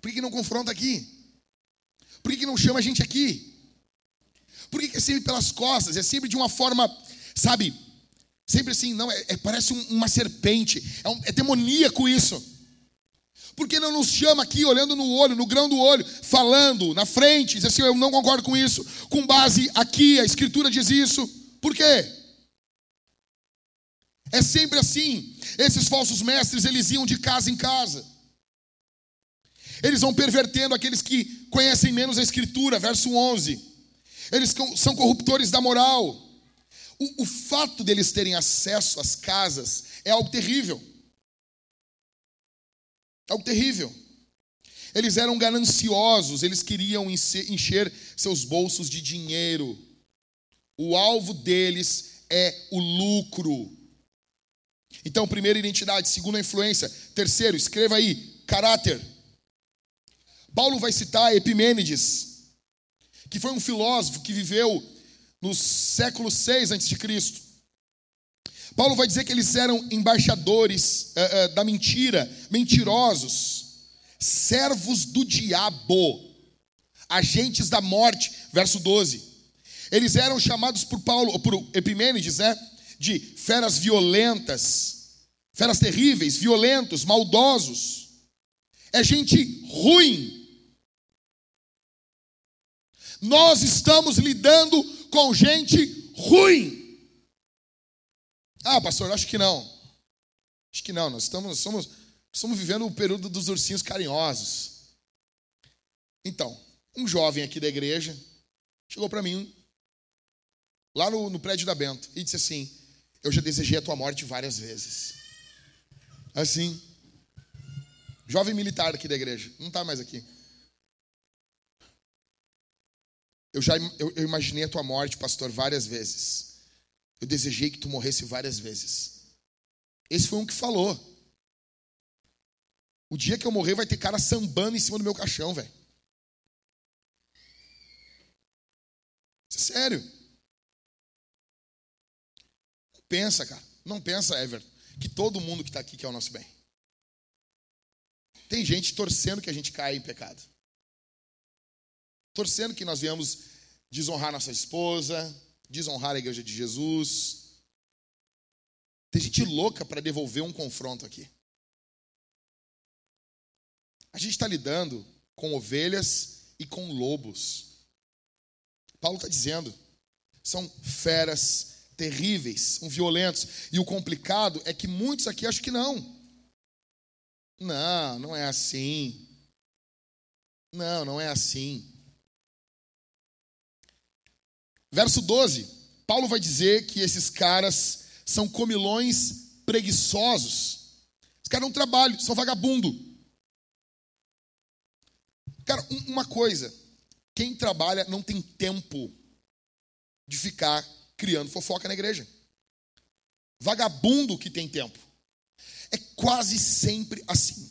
A: Por que, que não confronta aqui? Por que, que não chama a gente aqui? Por que, que é sempre pelas costas? É sempre de uma forma, sabe? Sempre assim, não, é, é parece um, uma serpente. É, um, é demoníaco isso. Por que não nos chama aqui, olhando no olho, no grão do olho, falando na frente, diz assim: eu não concordo com isso, com base aqui, a Escritura diz isso. Por quê? É sempre assim. Esses falsos mestres, eles iam de casa em casa. Eles vão pervertendo aqueles que conhecem menos a Escritura, verso 11. Eles são corruptores da moral. O, o fato deles terem acesso às casas é algo terrível. Algo terrível. Eles eram gananciosos, eles queriam encher seus bolsos de dinheiro. O alvo deles é o lucro. Então, primeira identidade, segunda influência. Terceiro, escreva aí, caráter. Paulo vai citar Epimênides, que foi um filósofo que viveu no século 6 a.C. Paulo vai dizer que eles eram embaixadores uh, uh, da mentira, mentirosos, servos do diabo, agentes da morte, verso 12. Eles eram chamados por Paulo, por Epimênides, né, de feras violentas, feras terríveis, violentos, maldosos. É gente ruim. Nós estamos lidando com gente ruim. Ah, pastor, acho que não. Acho que não, nós estamos, somos, estamos vivendo o período dos ursinhos carinhosos. Então, um jovem aqui da igreja chegou para mim, lá no, no prédio da Bento, e disse assim: Eu já desejei a tua morte várias vezes. Assim, jovem militar aqui da igreja, não está mais aqui. Eu já eu, eu imaginei a tua morte, pastor, várias vezes. Eu desejei que tu morresse várias vezes. Esse foi um que falou. O dia que eu morrer vai ter cara sambando em cima do meu caixão, velho. É sério. Não pensa, cara. Não pensa, Everton, que todo mundo que está aqui quer o nosso bem. Tem gente torcendo que a gente caia em pecado. Torcendo que nós viemos desonrar nossa esposa, desonrar a igreja de Jesus. Tem gente louca para devolver um confronto aqui. A gente está lidando com ovelhas e com lobos. Paulo está dizendo, são feras terríveis, são violentos. E o complicado é que muitos aqui acham que não. Não, não é assim. Não, não é assim. Verso 12, Paulo vai dizer que esses caras são comilões preguiçosos. Os caras não trabalham, são vagabundo. Cara, uma coisa, quem trabalha não tem tempo de ficar criando fofoca na igreja. Vagabundo que tem tempo. É quase sempre assim.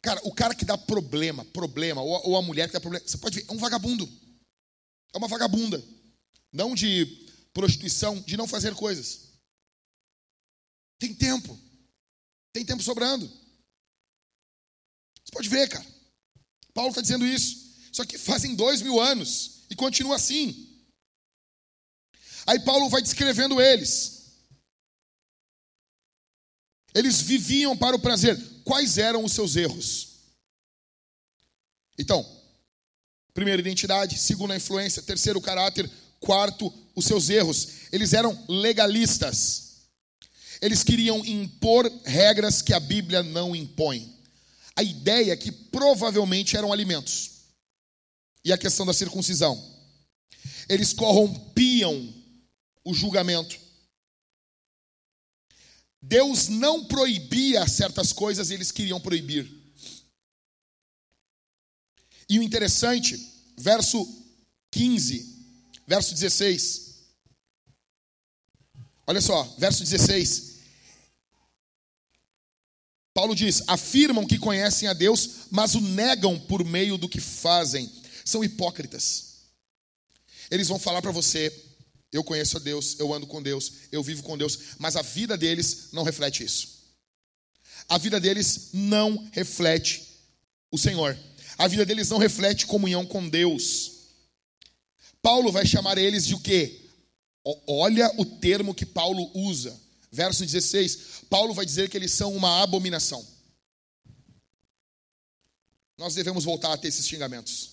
A: Cara, o cara que dá problema, problema, ou, ou a mulher que dá problema, você pode ver, é um vagabundo. É uma vagabunda não de prostituição, de não fazer coisas. Tem tempo. Tem tempo sobrando. Você pode ver, cara. Paulo está dizendo isso. Só que fazem dois mil anos e continua assim. Aí Paulo vai descrevendo eles. Eles viviam para o prazer. Quais eram os seus erros? Então, primeira identidade, segunda influência, terceiro caráter, Quarto, os seus erros. Eles eram legalistas. Eles queriam impor regras que a Bíblia não impõe. A ideia é que provavelmente eram alimentos. E a questão da circuncisão. Eles corrompiam o julgamento. Deus não proibia certas coisas, eles queriam proibir. E o interessante, verso 15, verso 16. Olha só, verso 16. Paulo diz: afirmam que conhecem a Deus, mas o negam por meio do que fazem. São hipócritas. Eles vão falar para você: eu conheço a Deus, eu ando com Deus, eu vivo com Deus, mas a vida deles não reflete isso. A vida deles não reflete o Senhor. A vida deles não reflete comunhão com Deus. Paulo vai chamar eles de o quê? Olha o termo que Paulo usa. Verso 16. Paulo vai dizer que eles são uma abominação. Nós devemos voltar a ter esses xingamentos.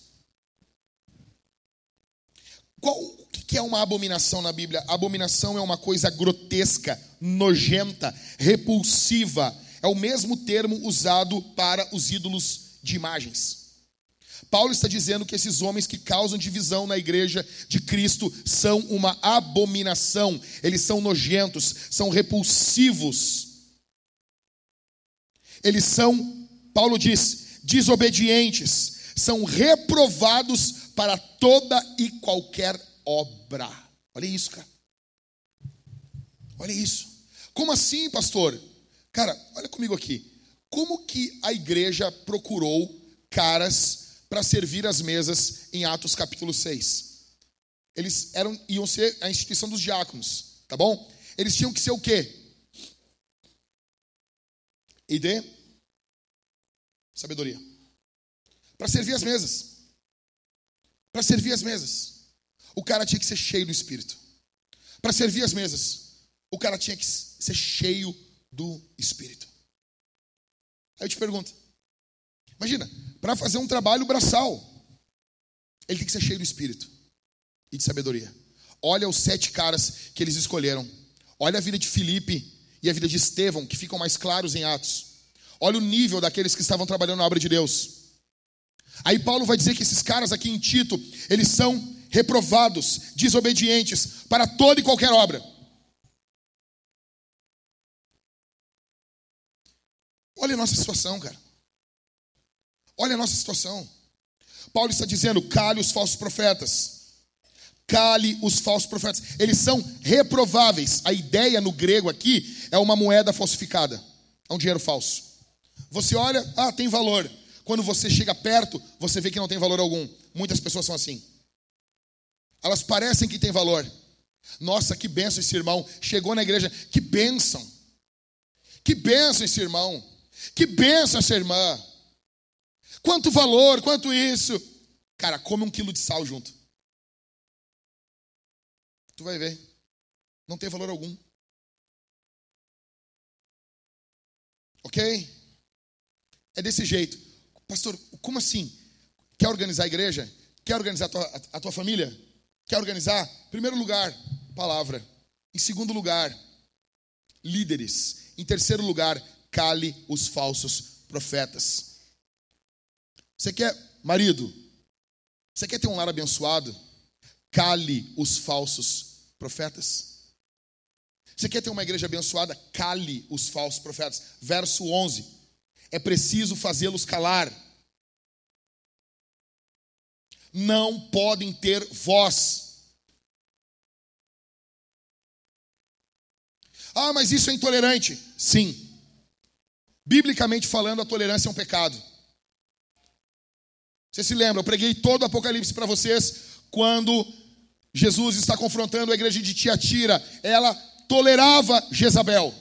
A: Qual, o que é uma abominação na Bíblia? Abominação é uma coisa grotesca, nojenta, repulsiva. É o mesmo termo usado para os ídolos de imagens. Paulo está dizendo que esses homens que causam divisão na igreja de Cristo são uma abominação, eles são nojentos, são repulsivos, eles são Paulo diz: desobedientes são reprovados para toda e qualquer obra. Olha isso, cara. Olha isso. Como assim, pastor? Cara, olha comigo aqui. Como que a igreja procurou caras para servir as mesas em Atos capítulo 6? Eles eram, iam ser a instituição dos diáconos, tá bom? Eles tinham que ser o quê? ID? Sabedoria. Para servir as mesas. Para servir as mesas. O cara tinha que ser cheio do Espírito. Para servir as mesas, o cara tinha que ser cheio do Espírito. Aí eu te pergunto: imagina, para fazer um trabalho braçal, ele tem que ser cheio do Espírito e de sabedoria. Olha os sete caras que eles escolheram. Olha a vida de Filipe e a vida de Estevão, que ficam mais claros em Atos. Olha o nível daqueles que estavam trabalhando na obra de Deus. Aí Paulo vai dizer que esses caras aqui em Tito, eles são reprovados, desobedientes para toda e qualquer obra. Olha a nossa situação, cara. Olha a nossa situação. Paulo está dizendo: cale os falsos profetas. Cale os falsos profetas. Eles são reprováveis. A ideia no grego aqui é uma moeda falsificada. É um dinheiro falso. Você olha, ah, tem valor. Quando você chega perto, você vê que não tem valor algum. Muitas pessoas são assim. Elas parecem que têm valor. Nossa, que benção esse irmão. Chegou na igreja, que benção. Que benção esse irmão. Que benção essa irmã. Quanto valor, quanto isso. Cara, come um quilo de sal junto. Tu vai ver. Não tem valor algum. Ok? É desse jeito. Pastor, como assim? Quer organizar a igreja? Quer organizar a tua, a, a tua família? Quer organizar? Primeiro lugar, palavra. Em segundo lugar, líderes. Em terceiro lugar, cale os falsos profetas. Você quer, marido, você quer ter um lar abençoado? Cale os falsos profetas. Você quer ter uma igreja abençoada? Cale os falsos profetas. Verso 11. É preciso fazê-los calar. Não podem ter voz. Ah, mas isso é intolerante. Sim. Biblicamente falando, a tolerância é um pecado. Você se lembra, eu preguei todo o Apocalipse para vocês quando Jesus está confrontando a igreja de Tiatira. Ela tolerava Jezabel.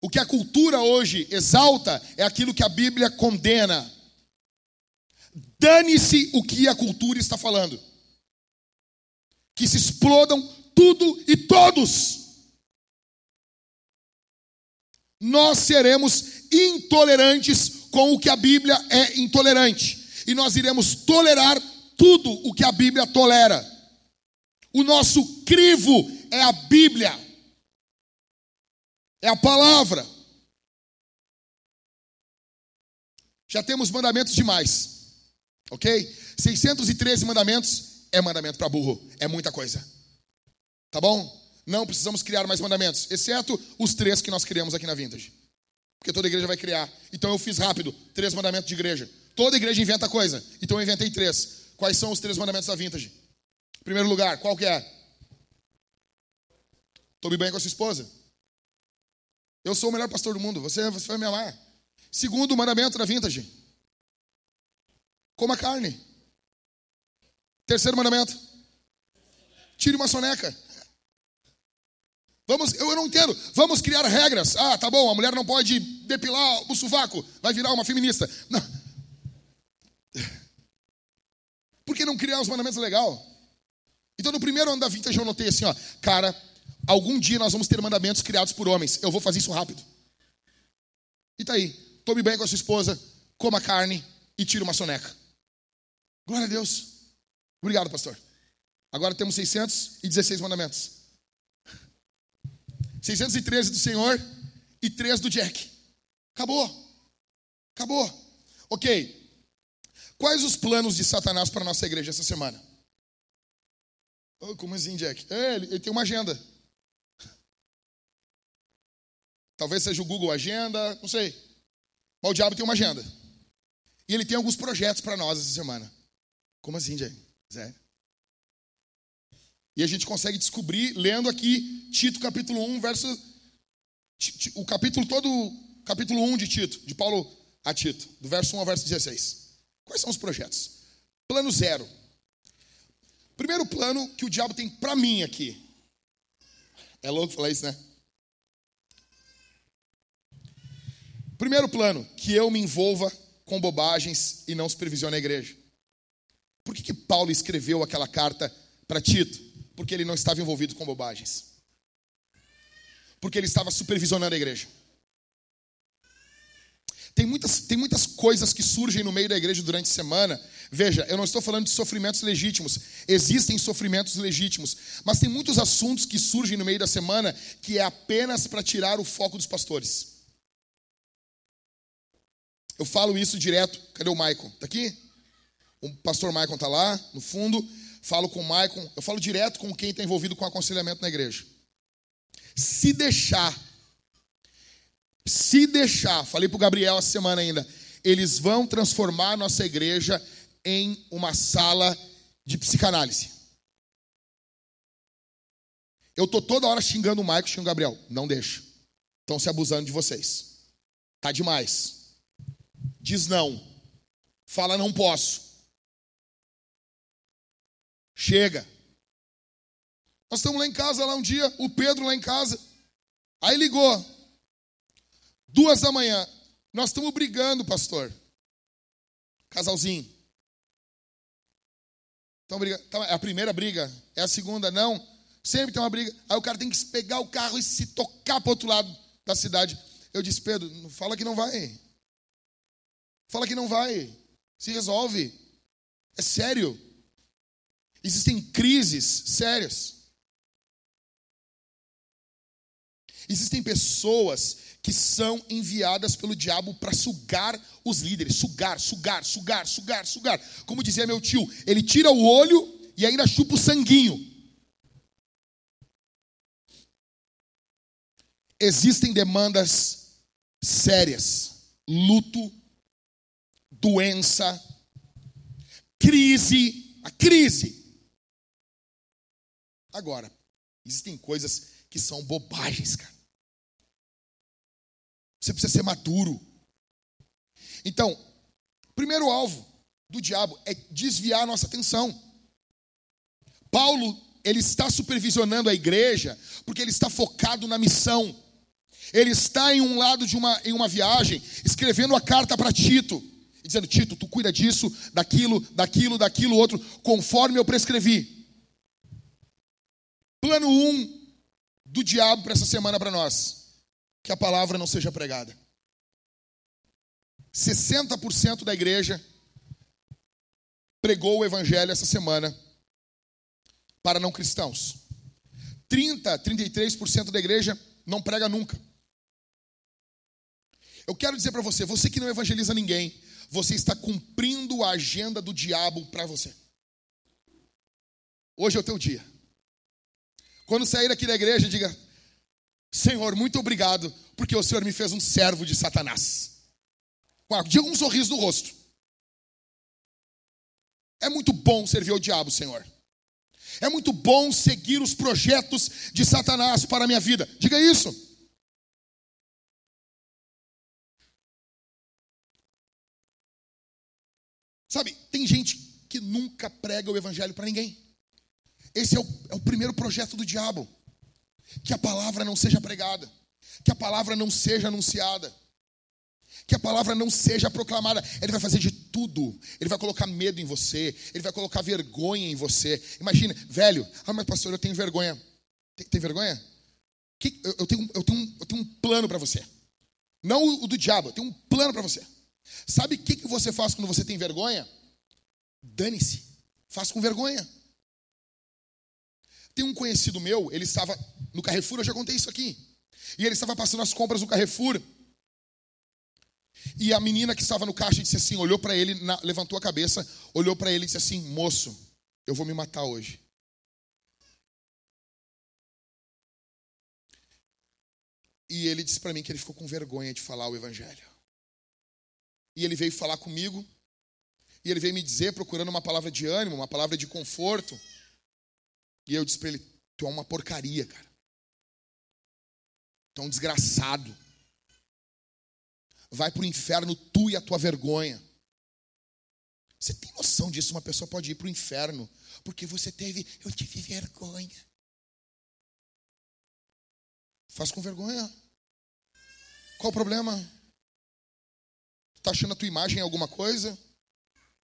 A: O que a cultura hoje exalta é aquilo que a Bíblia condena. Dane-se o que a cultura está falando. Que se explodam tudo e todos nós seremos intolerantes com o que a Bíblia é intolerante. E nós iremos tolerar tudo o que a Bíblia tolera. O nosso crivo é a Bíblia, é a palavra. Já temos mandamentos demais, ok? 613 mandamentos é mandamento para burro, é muita coisa, tá bom? Não precisamos criar mais mandamentos, exceto os três que nós criamos aqui na Vintage. Porque toda igreja vai criar. Então eu fiz rápido três mandamentos de igreja. Toda igreja inventa coisa. Então eu inventei três. Quais são os três mandamentos da Vintage? Primeiro lugar, qual que é? Tome bem com a sua esposa. Eu sou o melhor pastor do mundo. Você, você vai me amar. Segundo mandamento da Vintage. Coma carne. Terceiro mandamento. Tire uma soneca. Vamos, eu não entendo. Vamos criar regras. Ah, tá bom, a mulher não pode depilar o sovaco, vai virar uma feminista. Não. Por que não criar os mandamentos legal? Então, no primeiro ano da vintage, eu notei assim, ó, cara, algum dia nós vamos ter mandamentos criados por homens. Eu vou fazer isso rápido. E tá aí. Tome bem com a sua esposa, coma carne e tire uma soneca. Glória a Deus. Obrigado, pastor. Agora temos 616 mandamentos. 613 do Senhor e 3 do Jack. Acabou. Acabou. Ok. Quais os planos de Satanás para a nossa igreja essa semana? Oh, como assim, Jack? É, ele, ele tem uma agenda. Talvez seja o Google Agenda, não sei. Mas o diabo tem uma agenda. E ele tem alguns projetos para nós essa semana. Como assim, Jay? Zé? E a gente consegue descobrir lendo aqui Tito capítulo 1, verso. O capítulo todo, capítulo 1 de Tito, de Paulo a Tito, do verso 1 ao verso 16. Quais são os projetos? Plano zero. Primeiro plano que o diabo tem para mim aqui. É louco falar isso, né? Primeiro plano, que eu me envolva com bobagens e não supervisione a igreja. Por que, que Paulo escreveu aquela carta para Tito? Porque ele não estava envolvido com bobagens. Porque ele estava supervisionando a igreja. Tem muitas, tem muitas coisas que surgem no meio da igreja durante a semana. Veja, eu não estou falando de sofrimentos legítimos. Existem sofrimentos legítimos. Mas tem muitos assuntos que surgem no meio da semana que é apenas para tirar o foco dos pastores. Eu falo isso direto. Cadê o Maicon? Está aqui? O pastor Maicon está lá, no fundo. Falo com o Maicon. Eu falo direto com quem está envolvido com aconselhamento na igreja. Se deixar se deixar, falei para o Gabriel essa semana ainda, eles vão transformar a nossa igreja em uma sala de psicanálise. Eu estou toda hora xingando o Maico, xingando o Gabriel. Não deixa. Estão se abusando de vocês. Tá demais. Diz não. Fala não posso. Chega. Nós estamos lá em casa lá um dia, o Pedro lá em casa. Aí ligou. Duas da manhã. Nós estamos brigando, pastor. Casalzinho. Então, briga. É a primeira briga. É a segunda, não. Sempre tem uma briga. Aí o cara tem que pegar o carro e se tocar para o outro lado da cidade. Eu disse, Pedro, fala que não vai. Fala que não vai. Se resolve. É sério. Existem crises sérias. Existem pessoas que são enviadas pelo diabo para sugar os líderes, sugar, sugar, sugar, sugar, sugar. Como dizia meu tio, ele tira o olho e ainda chupa o sanguinho. Existem demandas sérias, luto, doença, crise, a crise. Agora, existem coisas que são bobagens, cara. Você precisa ser maduro. Então, primeiro alvo do diabo é desviar a nossa atenção. Paulo, ele está supervisionando a igreja porque ele está focado na missão. Ele está em um lado de uma, em uma viagem, escrevendo a carta para Tito, dizendo: Tito, tu cuida disso, daquilo, daquilo, daquilo, outro, conforme eu prescrevi. Plano 1 um do diabo para essa semana para nós que a palavra não seja pregada. 60% da igreja pregou o evangelho essa semana para não cristãos. 30, 33% da igreja não prega nunca. Eu quero dizer para você, você que não evangeliza ninguém, você está cumprindo a agenda do diabo para você. Hoje é o teu dia. Quando sair aqui da igreja, diga: Senhor, muito obrigado, porque o Senhor me fez um servo de Satanás. Diga um sorriso no rosto. É muito bom servir ao diabo, Senhor. É muito bom seguir os projetos de Satanás para a minha vida. Diga isso. Sabe, tem gente que nunca prega o evangelho para ninguém. Esse é o, é o primeiro projeto do diabo que a palavra não seja pregada, que a palavra não seja anunciada, que a palavra não seja proclamada. Ele vai fazer de tudo. Ele vai colocar medo em você, ele vai colocar vergonha em você. Imagina, velho, ah, mas pastor, eu tenho vergonha. Tem, tem vergonha? Que, eu, eu, tenho, eu, tenho, eu tenho um plano para você. Não o, o do diabo, eu tenho um plano para você. Sabe o que, que você faz quando você tem vergonha? Dane-se. Faz com vergonha. Tem um conhecido meu, ele estava no Carrefour, eu já contei isso aqui. E ele estava passando as compras no Carrefour. E a menina que estava no caixa disse assim, olhou para ele, na, levantou a cabeça, olhou para ele e disse assim: "Moço, eu vou me matar hoje". E ele disse para mim que ele ficou com vergonha de falar o evangelho. E ele veio falar comigo. E ele veio me dizer, procurando uma palavra de ânimo, uma palavra de conforto. E eu disse para ele: Tu é uma porcaria, cara. Tu é um desgraçado. Vai para o inferno tu e a tua vergonha. Você tem noção disso? Uma pessoa pode ir para o inferno porque você teve, eu tive vergonha. Faz com vergonha. Qual o problema? Está achando a tua imagem em alguma coisa?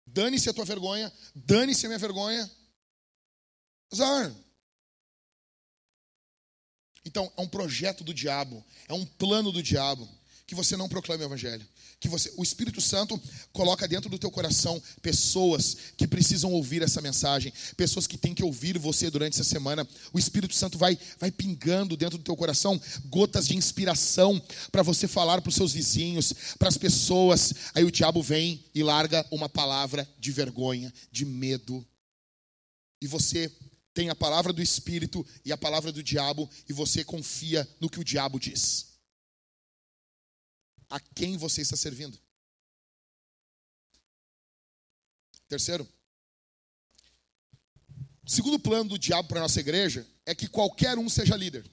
A: Dane-se a tua vergonha, dane-se a minha vergonha. Azar. Então, é um projeto do diabo, é um plano do diabo que você não proclame o evangelho. Que você, o Espírito Santo coloca dentro do teu coração pessoas que precisam ouvir essa mensagem, pessoas que têm que ouvir você durante essa semana. O Espírito Santo vai vai pingando dentro do teu coração gotas de inspiração para você falar para os seus vizinhos, para as pessoas. Aí o diabo vem e larga uma palavra de vergonha, de medo. E você tem a palavra do Espírito e a palavra do diabo e você confia no que o diabo diz a quem você está servindo. Terceiro, o segundo plano do diabo para a nossa igreja é que qualquer um seja líder.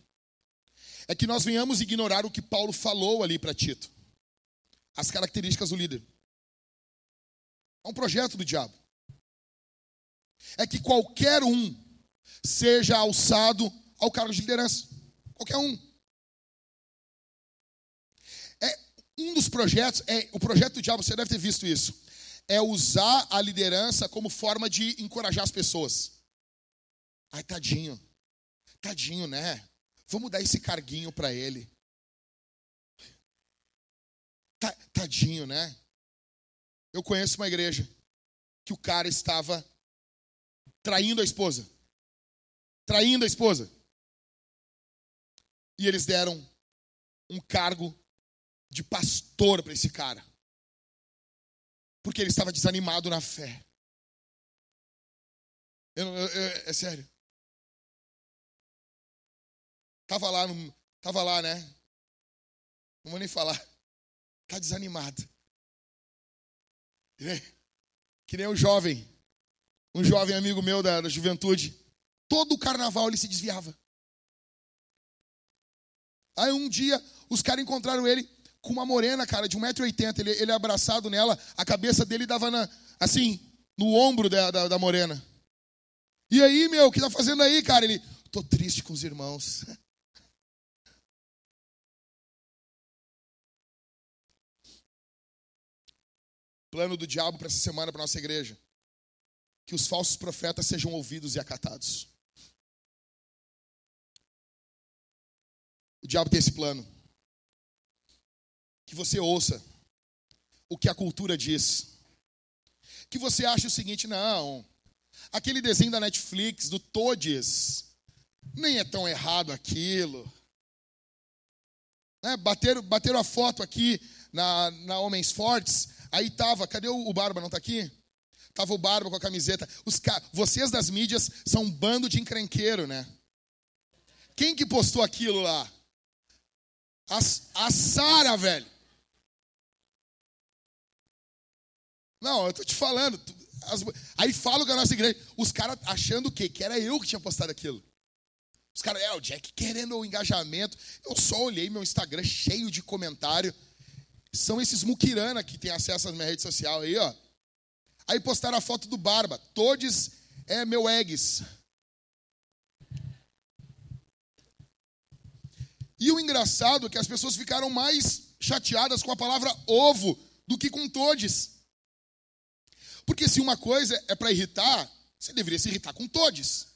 A: É que nós venhamos ignorar o que Paulo falou ali para Tito. As características do líder. É um projeto do diabo. É que qualquer um seja alçado ao cargo de liderança. Qualquer um. Um dos projetos, é o projeto do diabo, você deve ter visto isso, é usar a liderança como forma de encorajar as pessoas. Ai, tadinho, tadinho, né? Vamos dar esse carguinho para ele. Tadinho, né? Eu conheço uma igreja que o cara estava traindo a esposa. Traindo a esposa. E eles deram um cargo de pastor para esse cara. Porque ele estava desanimado na fé. Eu, eu, eu, é sério. Tava lá, no, tava lá, né? Não vou nem falar. Tá desanimado. Que nem, o jovem, um jovem amigo meu da, da juventude. Todo o carnaval ele se desviava. Aí um dia os caras encontraram ele com uma morena, cara, de 1,80m. Ele, ele abraçado nela, a cabeça dele dava na, assim, no ombro da, da, da morena. E aí, meu, o que tá fazendo aí, cara? Ele, tô triste com os irmãos. Plano do diabo para essa semana, para nossa igreja. Que os falsos profetas sejam ouvidos e acatados. O diabo tem esse plano que você ouça o que a cultura diz. Que você ache o seguinte, não, aquele desenho da Netflix, do Todes, nem é tão errado aquilo. É, bateram, bateram a foto aqui na, na Homens Fortes, aí tava, cadê o, o Barba, não tá aqui? Tava o Barba com a camiseta. Os, vocês das mídias são um bando de encrenqueiro, né? Quem que postou aquilo lá? A, a Sara, velho. Não, eu tô te falando. As, aí falo com a nossa igreja, os caras achando o quê? Que era eu que tinha postado aquilo. Os caras, é, o Jack querendo o engajamento. Eu só olhei meu Instagram cheio de comentário. São esses muquirana que tem acesso à minha rede social aí, ó. Aí postaram a foto do Barba. Todos é meu eggs. E o engraçado é que as pessoas ficaram mais chateadas com a palavra ovo do que com todes. Porque se uma coisa é para irritar, você deveria se irritar com todos.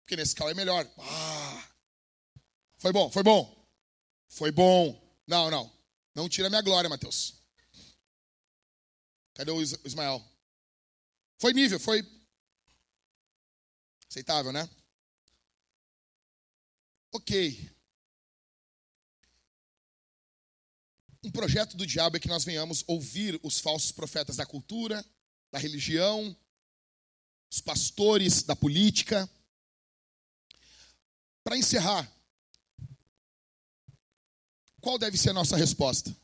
A: Porque nesse caso é melhor. Ah, foi bom, foi bom. Foi bom. Não, não. Não tira minha glória, Mateus. Cadê o Ismael? Foi nível, foi aceitável, né? Ok. um projeto do diabo é que nós venhamos ouvir os falsos profetas da cultura, da religião, os pastores da política. Para encerrar, qual deve ser a nossa resposta?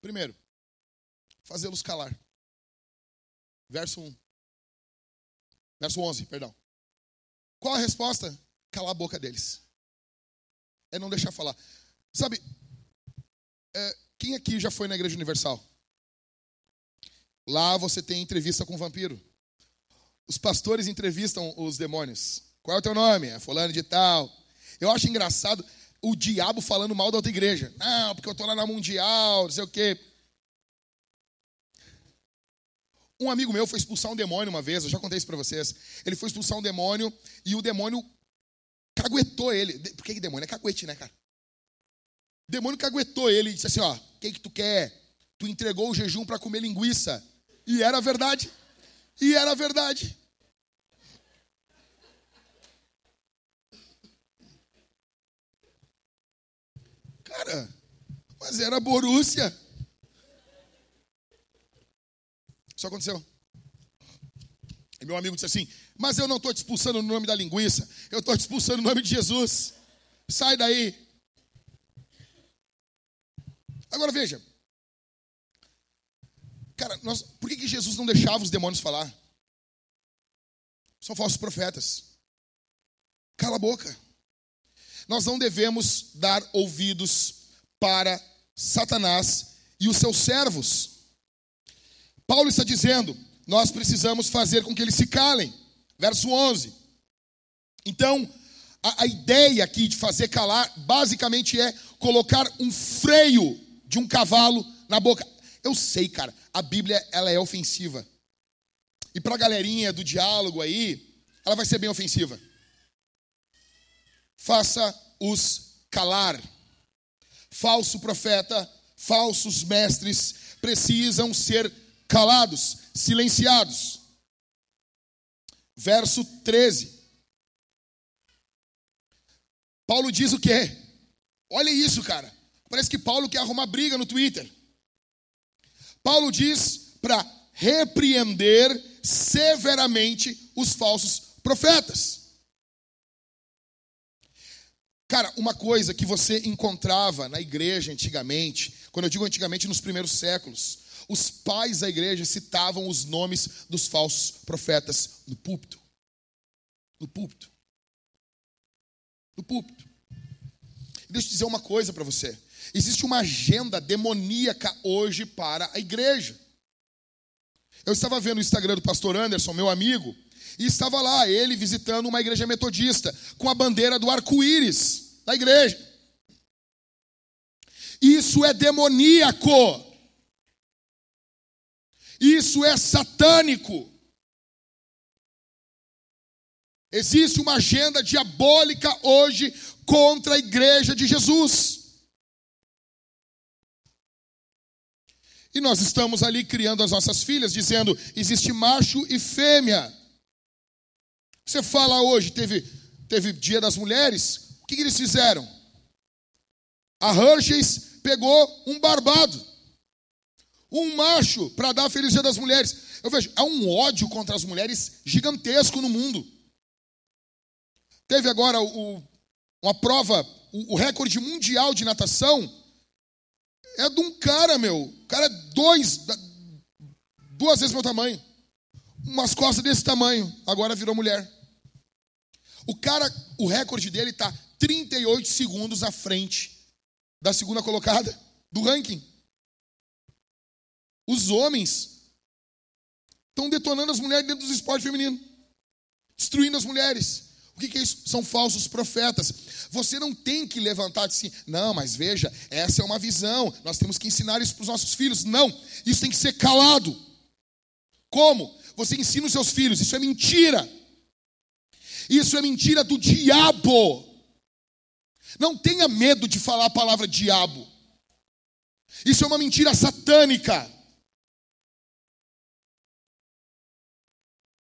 A: Primeiro, fazê-los calar. Verso 1. Verso 11, perdão. Qual a resposta? Calar a boca deles. É não deixar falar. Sabe, é, quem aqui já foi na Igreja Universal? Lá você tem entrevista com vampiro. Os pastores entrevistam os demônios. Qual é o teu nome? É fulano de tal. Eu acho engraçado o diabo falando mal da outra igreja. Não, porque eu estou lá na Mundial, não sei o quê. Um amigo meu foi expulsar um demônio uma vez, eu já contei isso para vocês. Ele foi expulsar um demônio e o demônio caguetou ele. Por que, que demônio? É caguete, né, cara? O demônio caguetou ele e disse assim: ó, o que, que tu quer? Tu entregou o jejum para comer linguiça. E era verdade. E era verdade. Cara, mas era Borússia. Isso aconteceu. E meu amigo disse assim: Mas eu não estou te expulsando no nome da linguiça, eu estou te expulsando no nome de Jesus. Sai daí. Agora veja. Cara, nós, por que, que Jesus não deixava os demônios falar? São falsos profetas. Cala a boca. Nós não devemos dar ouvidos para Satanás e os seus servos. Paulo está dizendo: nós precisamos fazer com que eles se calem. Verso 11. Então, a, a ideia aqui de fazer calar, basicamente é colocar um freio de um cavalo na boca. Eu sei, cara, a Bíblia ela é ofensiva. E para a galerinha do diálogo aí, ela vai ser bem ofensiva. Faça-os calar. Falso profeta, falsos mestres precisam ser calados, silenciados. Verso 13. Paulo diz o quê? Olha isso, cara. Parece que Paulo quer arrumar briga no Twitter. Paulo diz para repreender severamente os falsos profetas. Cara, uma coisa que você encontrava na igreja antigamente, quando eu digo antigamente, nos primeiros séculos, os pais da igreja citavam os nomes dos falsos profetas no púlpito. No púlpito. No púlpito. Deixa eu dizer uma coisa para você. Existe uma agenda demoníaca hoje para a igreja. Eu estava vendo o Instagram do pastor Anderson, meu amigo, e estava lá ele visitando uma igreja metodista com a bandeira do arco-íris da igreja. Isso é demoníaco. Isso é satânico. Existe uma agenda diabólica hoje contra a igreja de Jesus. E nós estamos ali criando as nossas filhas, dizendo: existe macho e fêmea. Você fala hoje, teve, teve Dia das Mulheres, o que, que eles fizeram? A Hershey's pegou um barbado, um macho, para dar a Feliz Dia das Mulheres. Eu vejo, há um ódio contra as mulheres gigantesco no mundo. Teve agora o, uma prova, o, o recorde mundial de natação é de um cara, meu. O cara é dois, duas vezes meu tamanho. Umas costas desse tamanho. Agora virou mulher. O cara, o recorde dele está 38 segundos à frente da segunda colocada do ranking. Os homens estão detonando as mulheres dentro dos esportes femininos, destruindo as mulheres. O que, é isso? São falsos profetas. Você não tem que levantar assim, não, mas veja, essa é uma visão, nós temos que ensinar isso para os nossos filhos. Não, isso tem que ser calado. Como? Você ensina os seus filhos, isso é mentira. Isso é mentira do diabo. Não tenha medo de falar a palavra diabo. Isso é uma mentira satânica.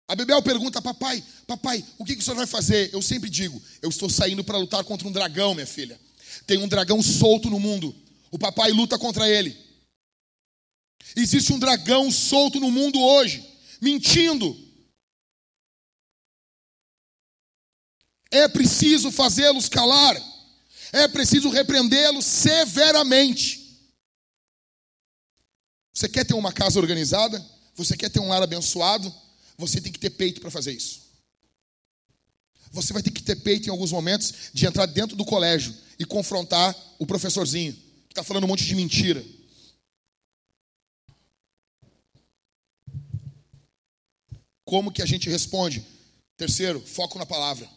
A: A Bebel pergunta, papai, papai, o que, que o senhor vai fazer? Eu sempre digo, eu estou saindo para lutar contra um dragão, minha filha. Tem um dragão solto no mundo. O papai luta contra ele. Existe um dragão solto no mundo hoje, mentindo. É preciso fazê-los calar. É preciso repreendê-los severamente. Você quer ter uma casa organizada? Você quer ter um lar abençoado? Você tem que ter peito para fazer isso. Você vai ter que ter peito em alguns momentos de entrar dentro do colégio e confrontar o professorzinho, que está falando um monte de mentira. Como que a gente responde? Terceiro, foco na palavra.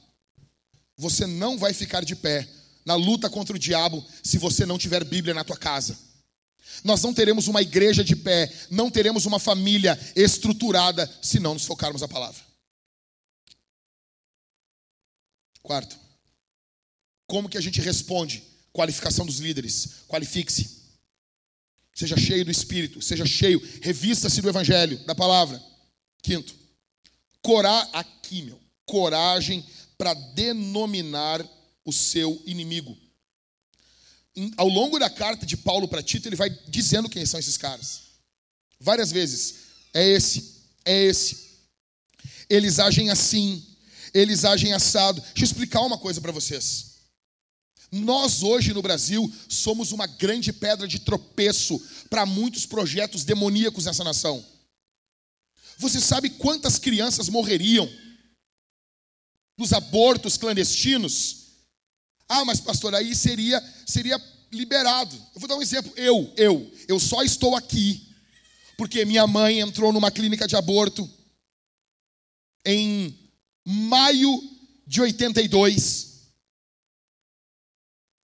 A: Você não vai ficar de pé na luta contra o diabo se você não tiver Bíblia na tua casa. Nós não teremos uma igreja de pé, não teremos uma família estruturada se não nos focarmos na palavra. Quarto, como que a gente responde? Qualificação dos líderes. Qualifique-se. Seja cheio do Espírito, seja cheio, revista-se do Evangelho, da palavra. Quinto, corá aqui, meu, coragem para denominar o seu inimigo. Ao longo da carta de Paulo para Tito, ele vai dizendo quem são esses caras. Várias vezes. É esse, é esse. Eles agem assim, eles agem assado. Deixa eu explicar uma coisa para vocês. Nós hoje no Brasil somos uma grande pedra de tropeço para muitos projetos demoníacos nessa nação. Você sabe quantas crianças morreriam nos abortos clandestinos? Ah, mas pastor, aí seria seria liberado. Eu vou dar um exemplo. Eu, eu, eu só estou aqui porque minha mãe entrou numa clínica de aborto em maio de 82.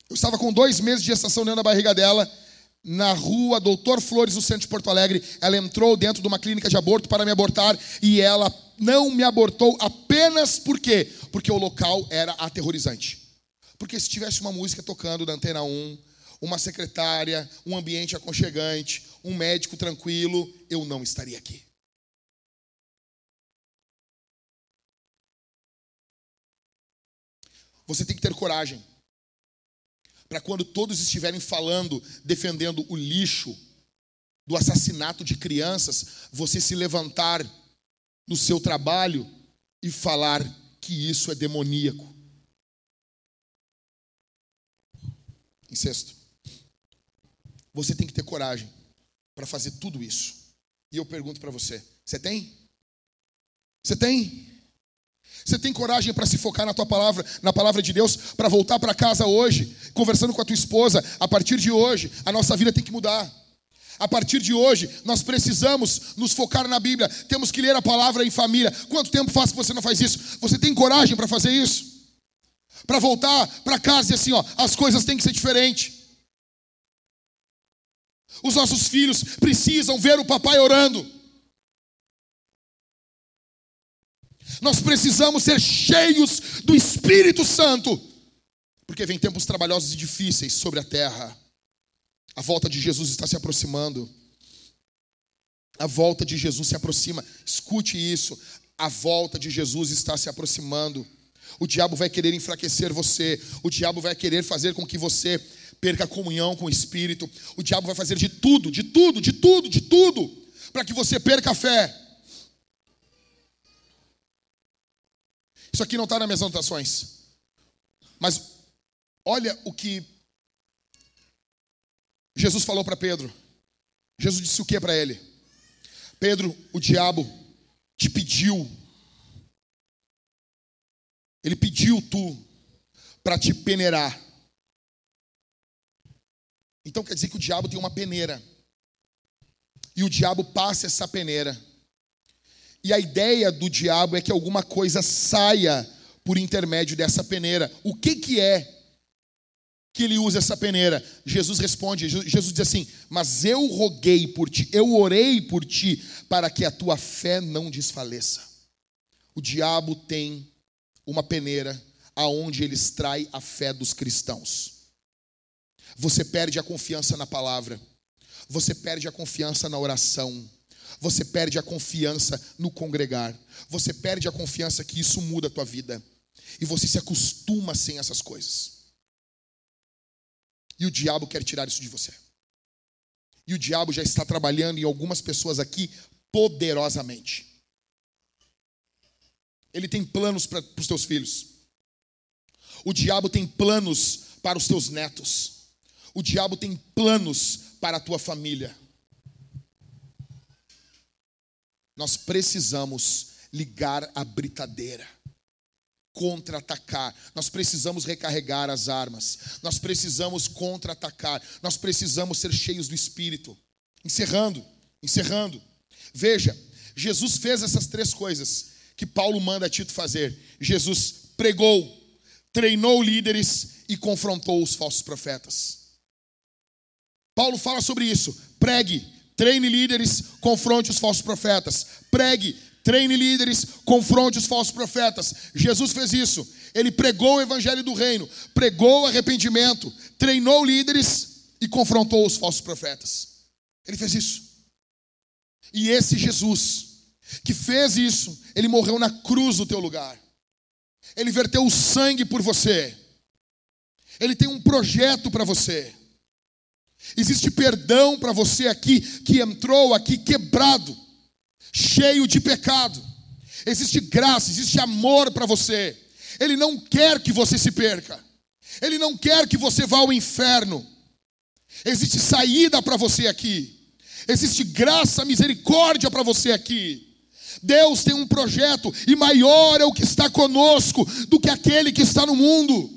A: Eu estava com dois meses de gestação dentro da barriga dela, na rua Doutor Flores, no centro de Porto Alegre. Ela entrou dentro de uma clínica de aborto para me abortar e ela não me abortou apenas por quê? Porque o local era aterrorizante. Porque se tivesse uma música tocando da Antena 1, uma secretária, um ambiente aconchegante, um médico tranquilo, eu não estaria aqui. Você tem que ter coragem. Para quando todos estiverem falando, defendendo o lixo do assassinato de crianças, você se levantar no seu trabalho e falar que isso é demoníaco. Em sexto, você tem que ter coragem para fazer tudo isso. E eu pergunto para você: você tem? Você tem? Você tem coragem para se focar na tua palavra, na palavra de Deus, para voltar para casa hoje, conversando com a tua esposa, a partir de hoje, a nossa vida tem que mudar. A partir de hoje, nós precisamos nos focar na Bíblia. Temos que ler a palavra em família. Quanto tempo faz que você não faz isso? Você tem coragem para fazer isso? Para voltar para casa e assim, ó, as coisas têm que ser diferentes. Os nossos filhos precisam ver o papai orando. Nós precisamos ser cheios do Espírito Santo, porque vem tempos trabalhosos e difíceis sobre a terra. A volta de Jesus está se aproximando. A volta de Jesus se aproxima. Escute isso. A volta de Jesus está se aproximando. O diabo vai querer enfraquecer você. O diabo vai querer fazer com que você perca a comunhão com o Espírito. O diabo vai fazer de tudo, de tudo, de tudo, de tudo, para que você perca a fé. Isso aqui não está nas minhas anotações. Mas olha o que Jesus falou para Pedro. Jesus disse o que para ele? Pedro, o diabo te pediu. Ele pediu tu para te peneirar. Então quer dizer que o diabo tem uma peneira. E o diabo passa essa peneira. E a ideia do diabo é que alguma coisa saia por intermédio dessa peneira. O que, que é que ele usa essa peneira? Jesus responde, Jesus diz assim: Mas eu roguei por ti, eu orei por ti, para que a tua fé não desfaleça. O diabo tem uma peneira aonde ele extrai a fé dos cristãos. Você perde a confiança na palavra, você perde a confiança na oração você perde a confiança no congregar. Você perde a confiança que isso muda a tua vida. E você se acostuma sem essas coisas. E o diabo quer tirar isso de você. E o diabo já está trabalhando em algumas pessoas aqui poderosamente. Ele tem planos para os teus filhos. O diabo tem planos para os teus netos. O diabo tem planos para a tua família. nós precisamos ligar a britadeira, contra-atacar. Nós precisamos recarregar as armas. Nós precisamos contra-atacar. Nós precisamos ser cheios do Espírito. Encerrando, encerrando. Veja, Jesus fez essas três coisas que Paulo manda Tito fazer. Jesus pregou, treinou líderes e confrontou os falsos profetas. Paulo fala sobre isso. Pregue, treine líderes, confronte os falsos profetas. Pregue, treine líderes, confronte os falsos profetas. Jesus fez isso. Ele pregou o evangelho do reino, pregou arrependimento, treinou líderes e confrontou os falsos profetas. Ele fez isso. E esse Jesus que fez isso, ele morreu na cruz no teu lugar. Ele verteu o sangue por você. Ele tem um projeto para você. Existe perdão para você aqui que entrou aqui quebrado, cheio de pecado. Existe graça, existe amor para você. Ele não quer que você se perca. Ele não quer que você vá ao inferno. Existe saída para você aqui. Existe graça, misericórdia para você aqui. Deus tem um projeto e maior é o que está conosco do que aquele que está no mundo.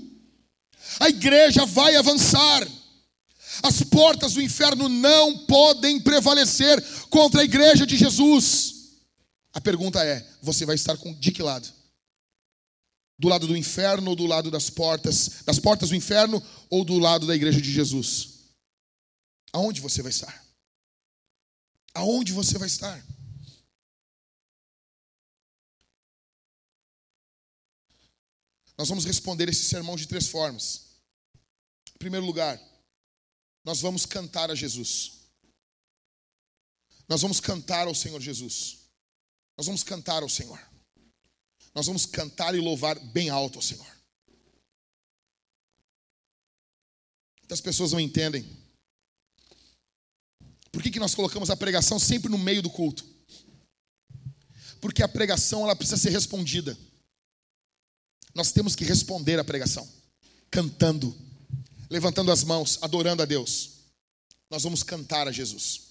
A: A igreja vai avançar. As portas do inferno não podem prevalecer contra a igreja de Jesus. A pergunta é: você vai estar com de que lado? Do lado do inferno ou do lado das portas, das portas do inferno ou do lado da igreja de Jesus? Aonde você vai estar? Aonde você vai estar? Nós vamos responder esse sermão de três formas. Em primeiro lugar, nós vamos cantar a Jesus. Nós vamos cantar ao Senhor Jesus. Nós vamos cantar ao Senhor. Nós vamos cantar e louvar bem alto ao Senhor. Muitas pessoas não entendem. Por que, que nós colocamos a pregação sempre no meio do culto? Porque a pregação ela precisa ser respondida. Nós temos que responder à pregação, cantando, levantando as mãos, adorando a Deus. Nós vamos cantar a Jesus.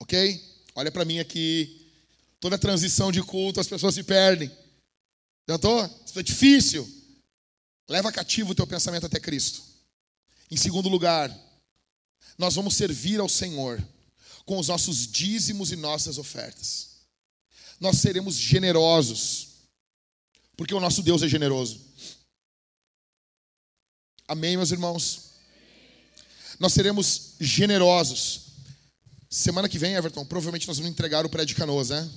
A: Ok? Olha para mim aqui. Toda transição de culto, as pessoas se perdem. Tentou? Isso é difícil. Leva cativo o teu pensamento até Cristo. Em segundo lugar, nós vamos servir ao Senhor com os nossos dízimos e nossas ofertas. Nós seremos generosos, porque o nosso Deus é generoso. Amém, meus irmãos? Nós seremos generosos. Semana que vem, Everton, provavelmente nós vamos entregar o prédio de Canoas, né?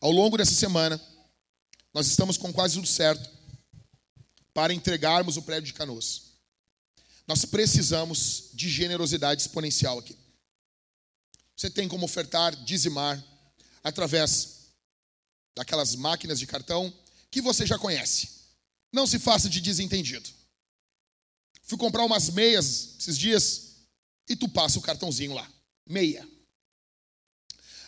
A: Ao longo dessa semana, nós estamos com quase tudo certo para entregarmos o prédio de Canoas. Nós precisamos de generosidade exponencial aqui. Você tem como ofertar, dizimar, através daquelas máquinas de cartão que você já conhece. Não se faça de desentendido. Fui comprar umas meias esses dias e tu passa o cartãozinho lá. Meia.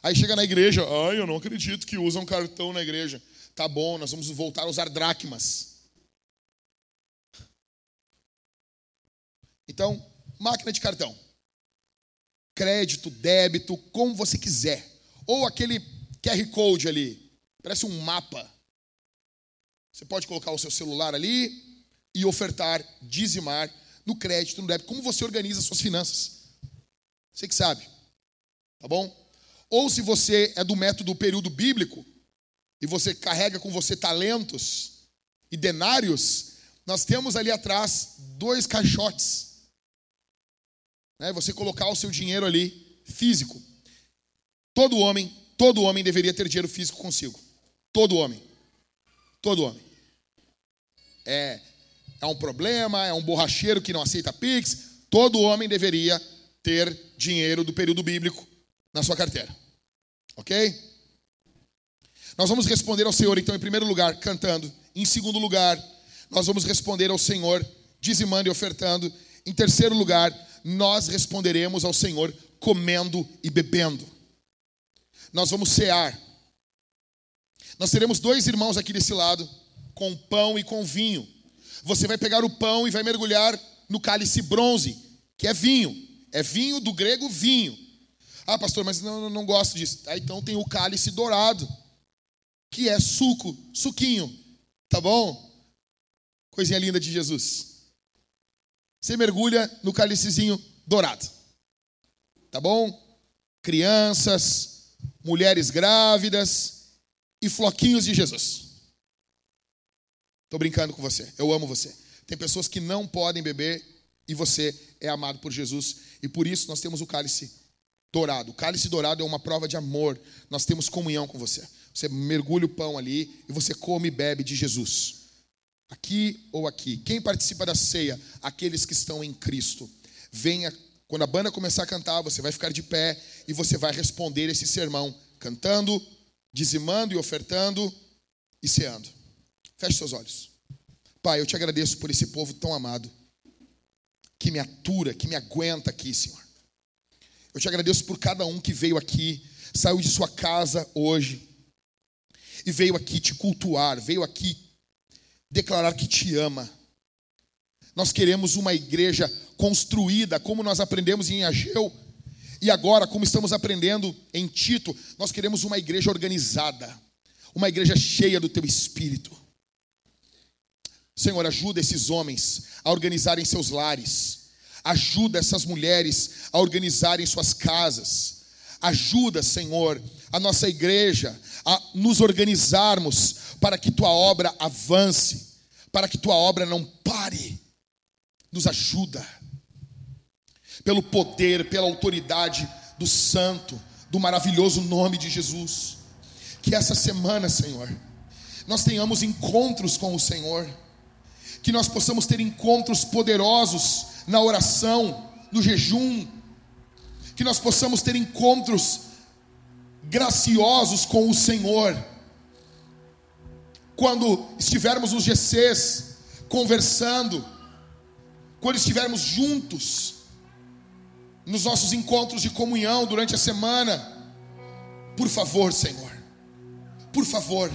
A: Aí chega na igreja, ai, eu não acredito que usam cartão na igreja. Tá bom, nós vamos voltar a usar dracmas. Então, máquina de cartão. Crédito, débito, como você quiser. Ou aquele QR Code ali, parece um mapa. Você pode colocar o seu celular ali e ofertar, dizimar no crédito, no débito. Como você organiza suas finanças? Você que sabe. Tá bom? Ou se você é do método período bíblico e você carrega com você talentos e denários, nós temos ali atrás dois caixotes. Né? Você colocar o seu dinheiro ali, físico. Todo homem, todo homem deveria ter dinheiro físico consigo. Todo homem. Todo homem. É, é um problema, é um borracheiro que não aceita Pix. Todo homem deveria ter dinheiro do período bíblico na sua carteira. Ok? Nós vamos responder ao Senhor, então, em primeiro lugar, cantando. Em segundo lugar, nós vamos responder ao Senhor, dizimando e ofertando. Em terceiro lugar, nós responderemos ao Senhor comendo e bebendo nós vamos cear. Nós teremos dois irmãos aqui desse lado, com pão e com vinho. Você vai pegar o pão e vai mergulhar no cálice bronze, que é vinho, É vinho do grego vinho. Ah, pastor, mas não, não gosto disso. Ah, então tem o cálice dourado, que é suco, suquinho. Tá bom? Coisinha linda de Jesus. Você mergulha no cálicezinho dourado. Tá bom? Crianças, mulheres grávidas e floquinhos de Jesus. Estou brincando com você. Eu amo você. Tem pessoas que não podem beber e você é amado por Jesus. E por isso nós temos o cálice dourado. O cálice dourado é uma prova de amor. Nós temos comunhão com você. Você mergulha o pão ali e você come e bebe de Jesus. Aqui ou aqui. Quem participa da ceia? Aqueles que estão em Cristo. Venha, quando a banda começar a cantar, você vai ficar de pé e você vai responder esse sermão cantando, dizimando e ofertando e ceando. Feche seus olhos. Pai, eu te agradeço por esse povo tão amado, que me atura, que me aguenta aqui, Senhor. Eu te agradeço por cada um que veio aqui, saiu de sua casa hoje e veio aqui te cultuar, veio aqui declarar que te ama. Nós queremos uma igreja construída, como nós aprendemos em Ageu, e agora, como estamos aprendendo em Tito, nós queremos uma igreja organizada, uma igreja cheia do teu espírito. Senhor, ajuda esses homens a organizarem seus lares. Ajuda essas mulheres a organizarem suas casas. Ajuda, Senhor, a nossa igreja a nos organizarmos para que tua obra avance, para que tua obra não pare. Nos ajuda. Pelo poder, pela autoridade do santo, do maravilhoso nome de Jesus. Que essa semana, Senhor, nós tenhamos encontros com o Senhor que nós possamos ter encontros poderosos na oração, no jejum, que nós possamos ter encontros graciosos com o Senhor. Quando estivermos nos GCs conversando, quando estivermos juntos nos nossos encontros de comunhão durante a semana, por favor, Senhor. Por favor.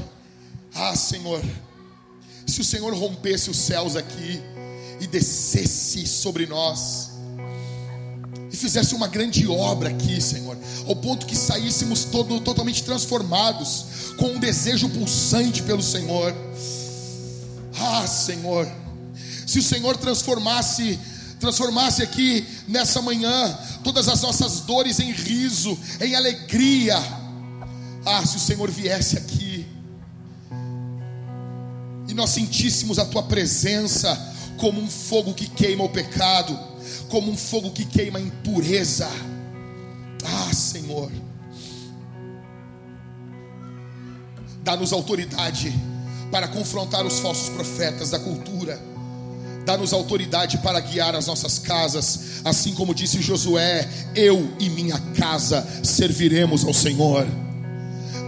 A: Ah, Senhor se o Senhor rompesse os céus aqui e descesse sobre nós, e fizesse uma grande obra aqui, Senhor, ao ponto que saíssemos todo, totalmente transformados, com um desejo pulsante pelo Senhor. Ah, Senhor, se o Senhor transformasse transformasse aqui nessa manhã todas as nossas dores em riso, em alegria. Ah, se o Senhor viesse aqui nós sentíssemos a tua presença como um fogo que queima o pecado, como um fogo que queima a impureza. Ah, Senhor, dá-nos autoridade para confrontar os falsos profetas da cultura. Dá-nos autoridade para guiar as nossas casas, assim como disse Josué: Eu e minha casa serviremos ao Senhor.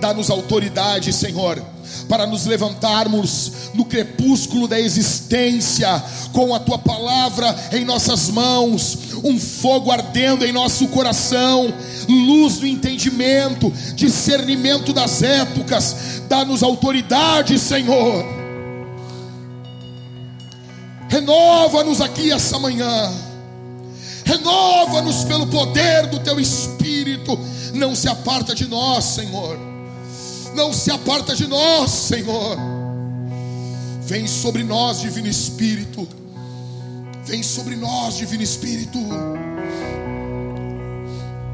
A: Dá-nos autoridade, Senhor, para nos levantarmos no crepúsculo da existência, com a tua palavra em nossas mãos, um fogo ardendo em nosso coração, luz do entendimento, discernimento das épocas, dá-nos autoridade, Senhor. Renova-nos aqui essa manhã, renova-nos pelo poder do teu Espírito, não se aparta de nós, Senhor não se aparta de nós, Senhor. Vem sobre nós, Divino Espírito. Vem sobre nós, Divino Espírito.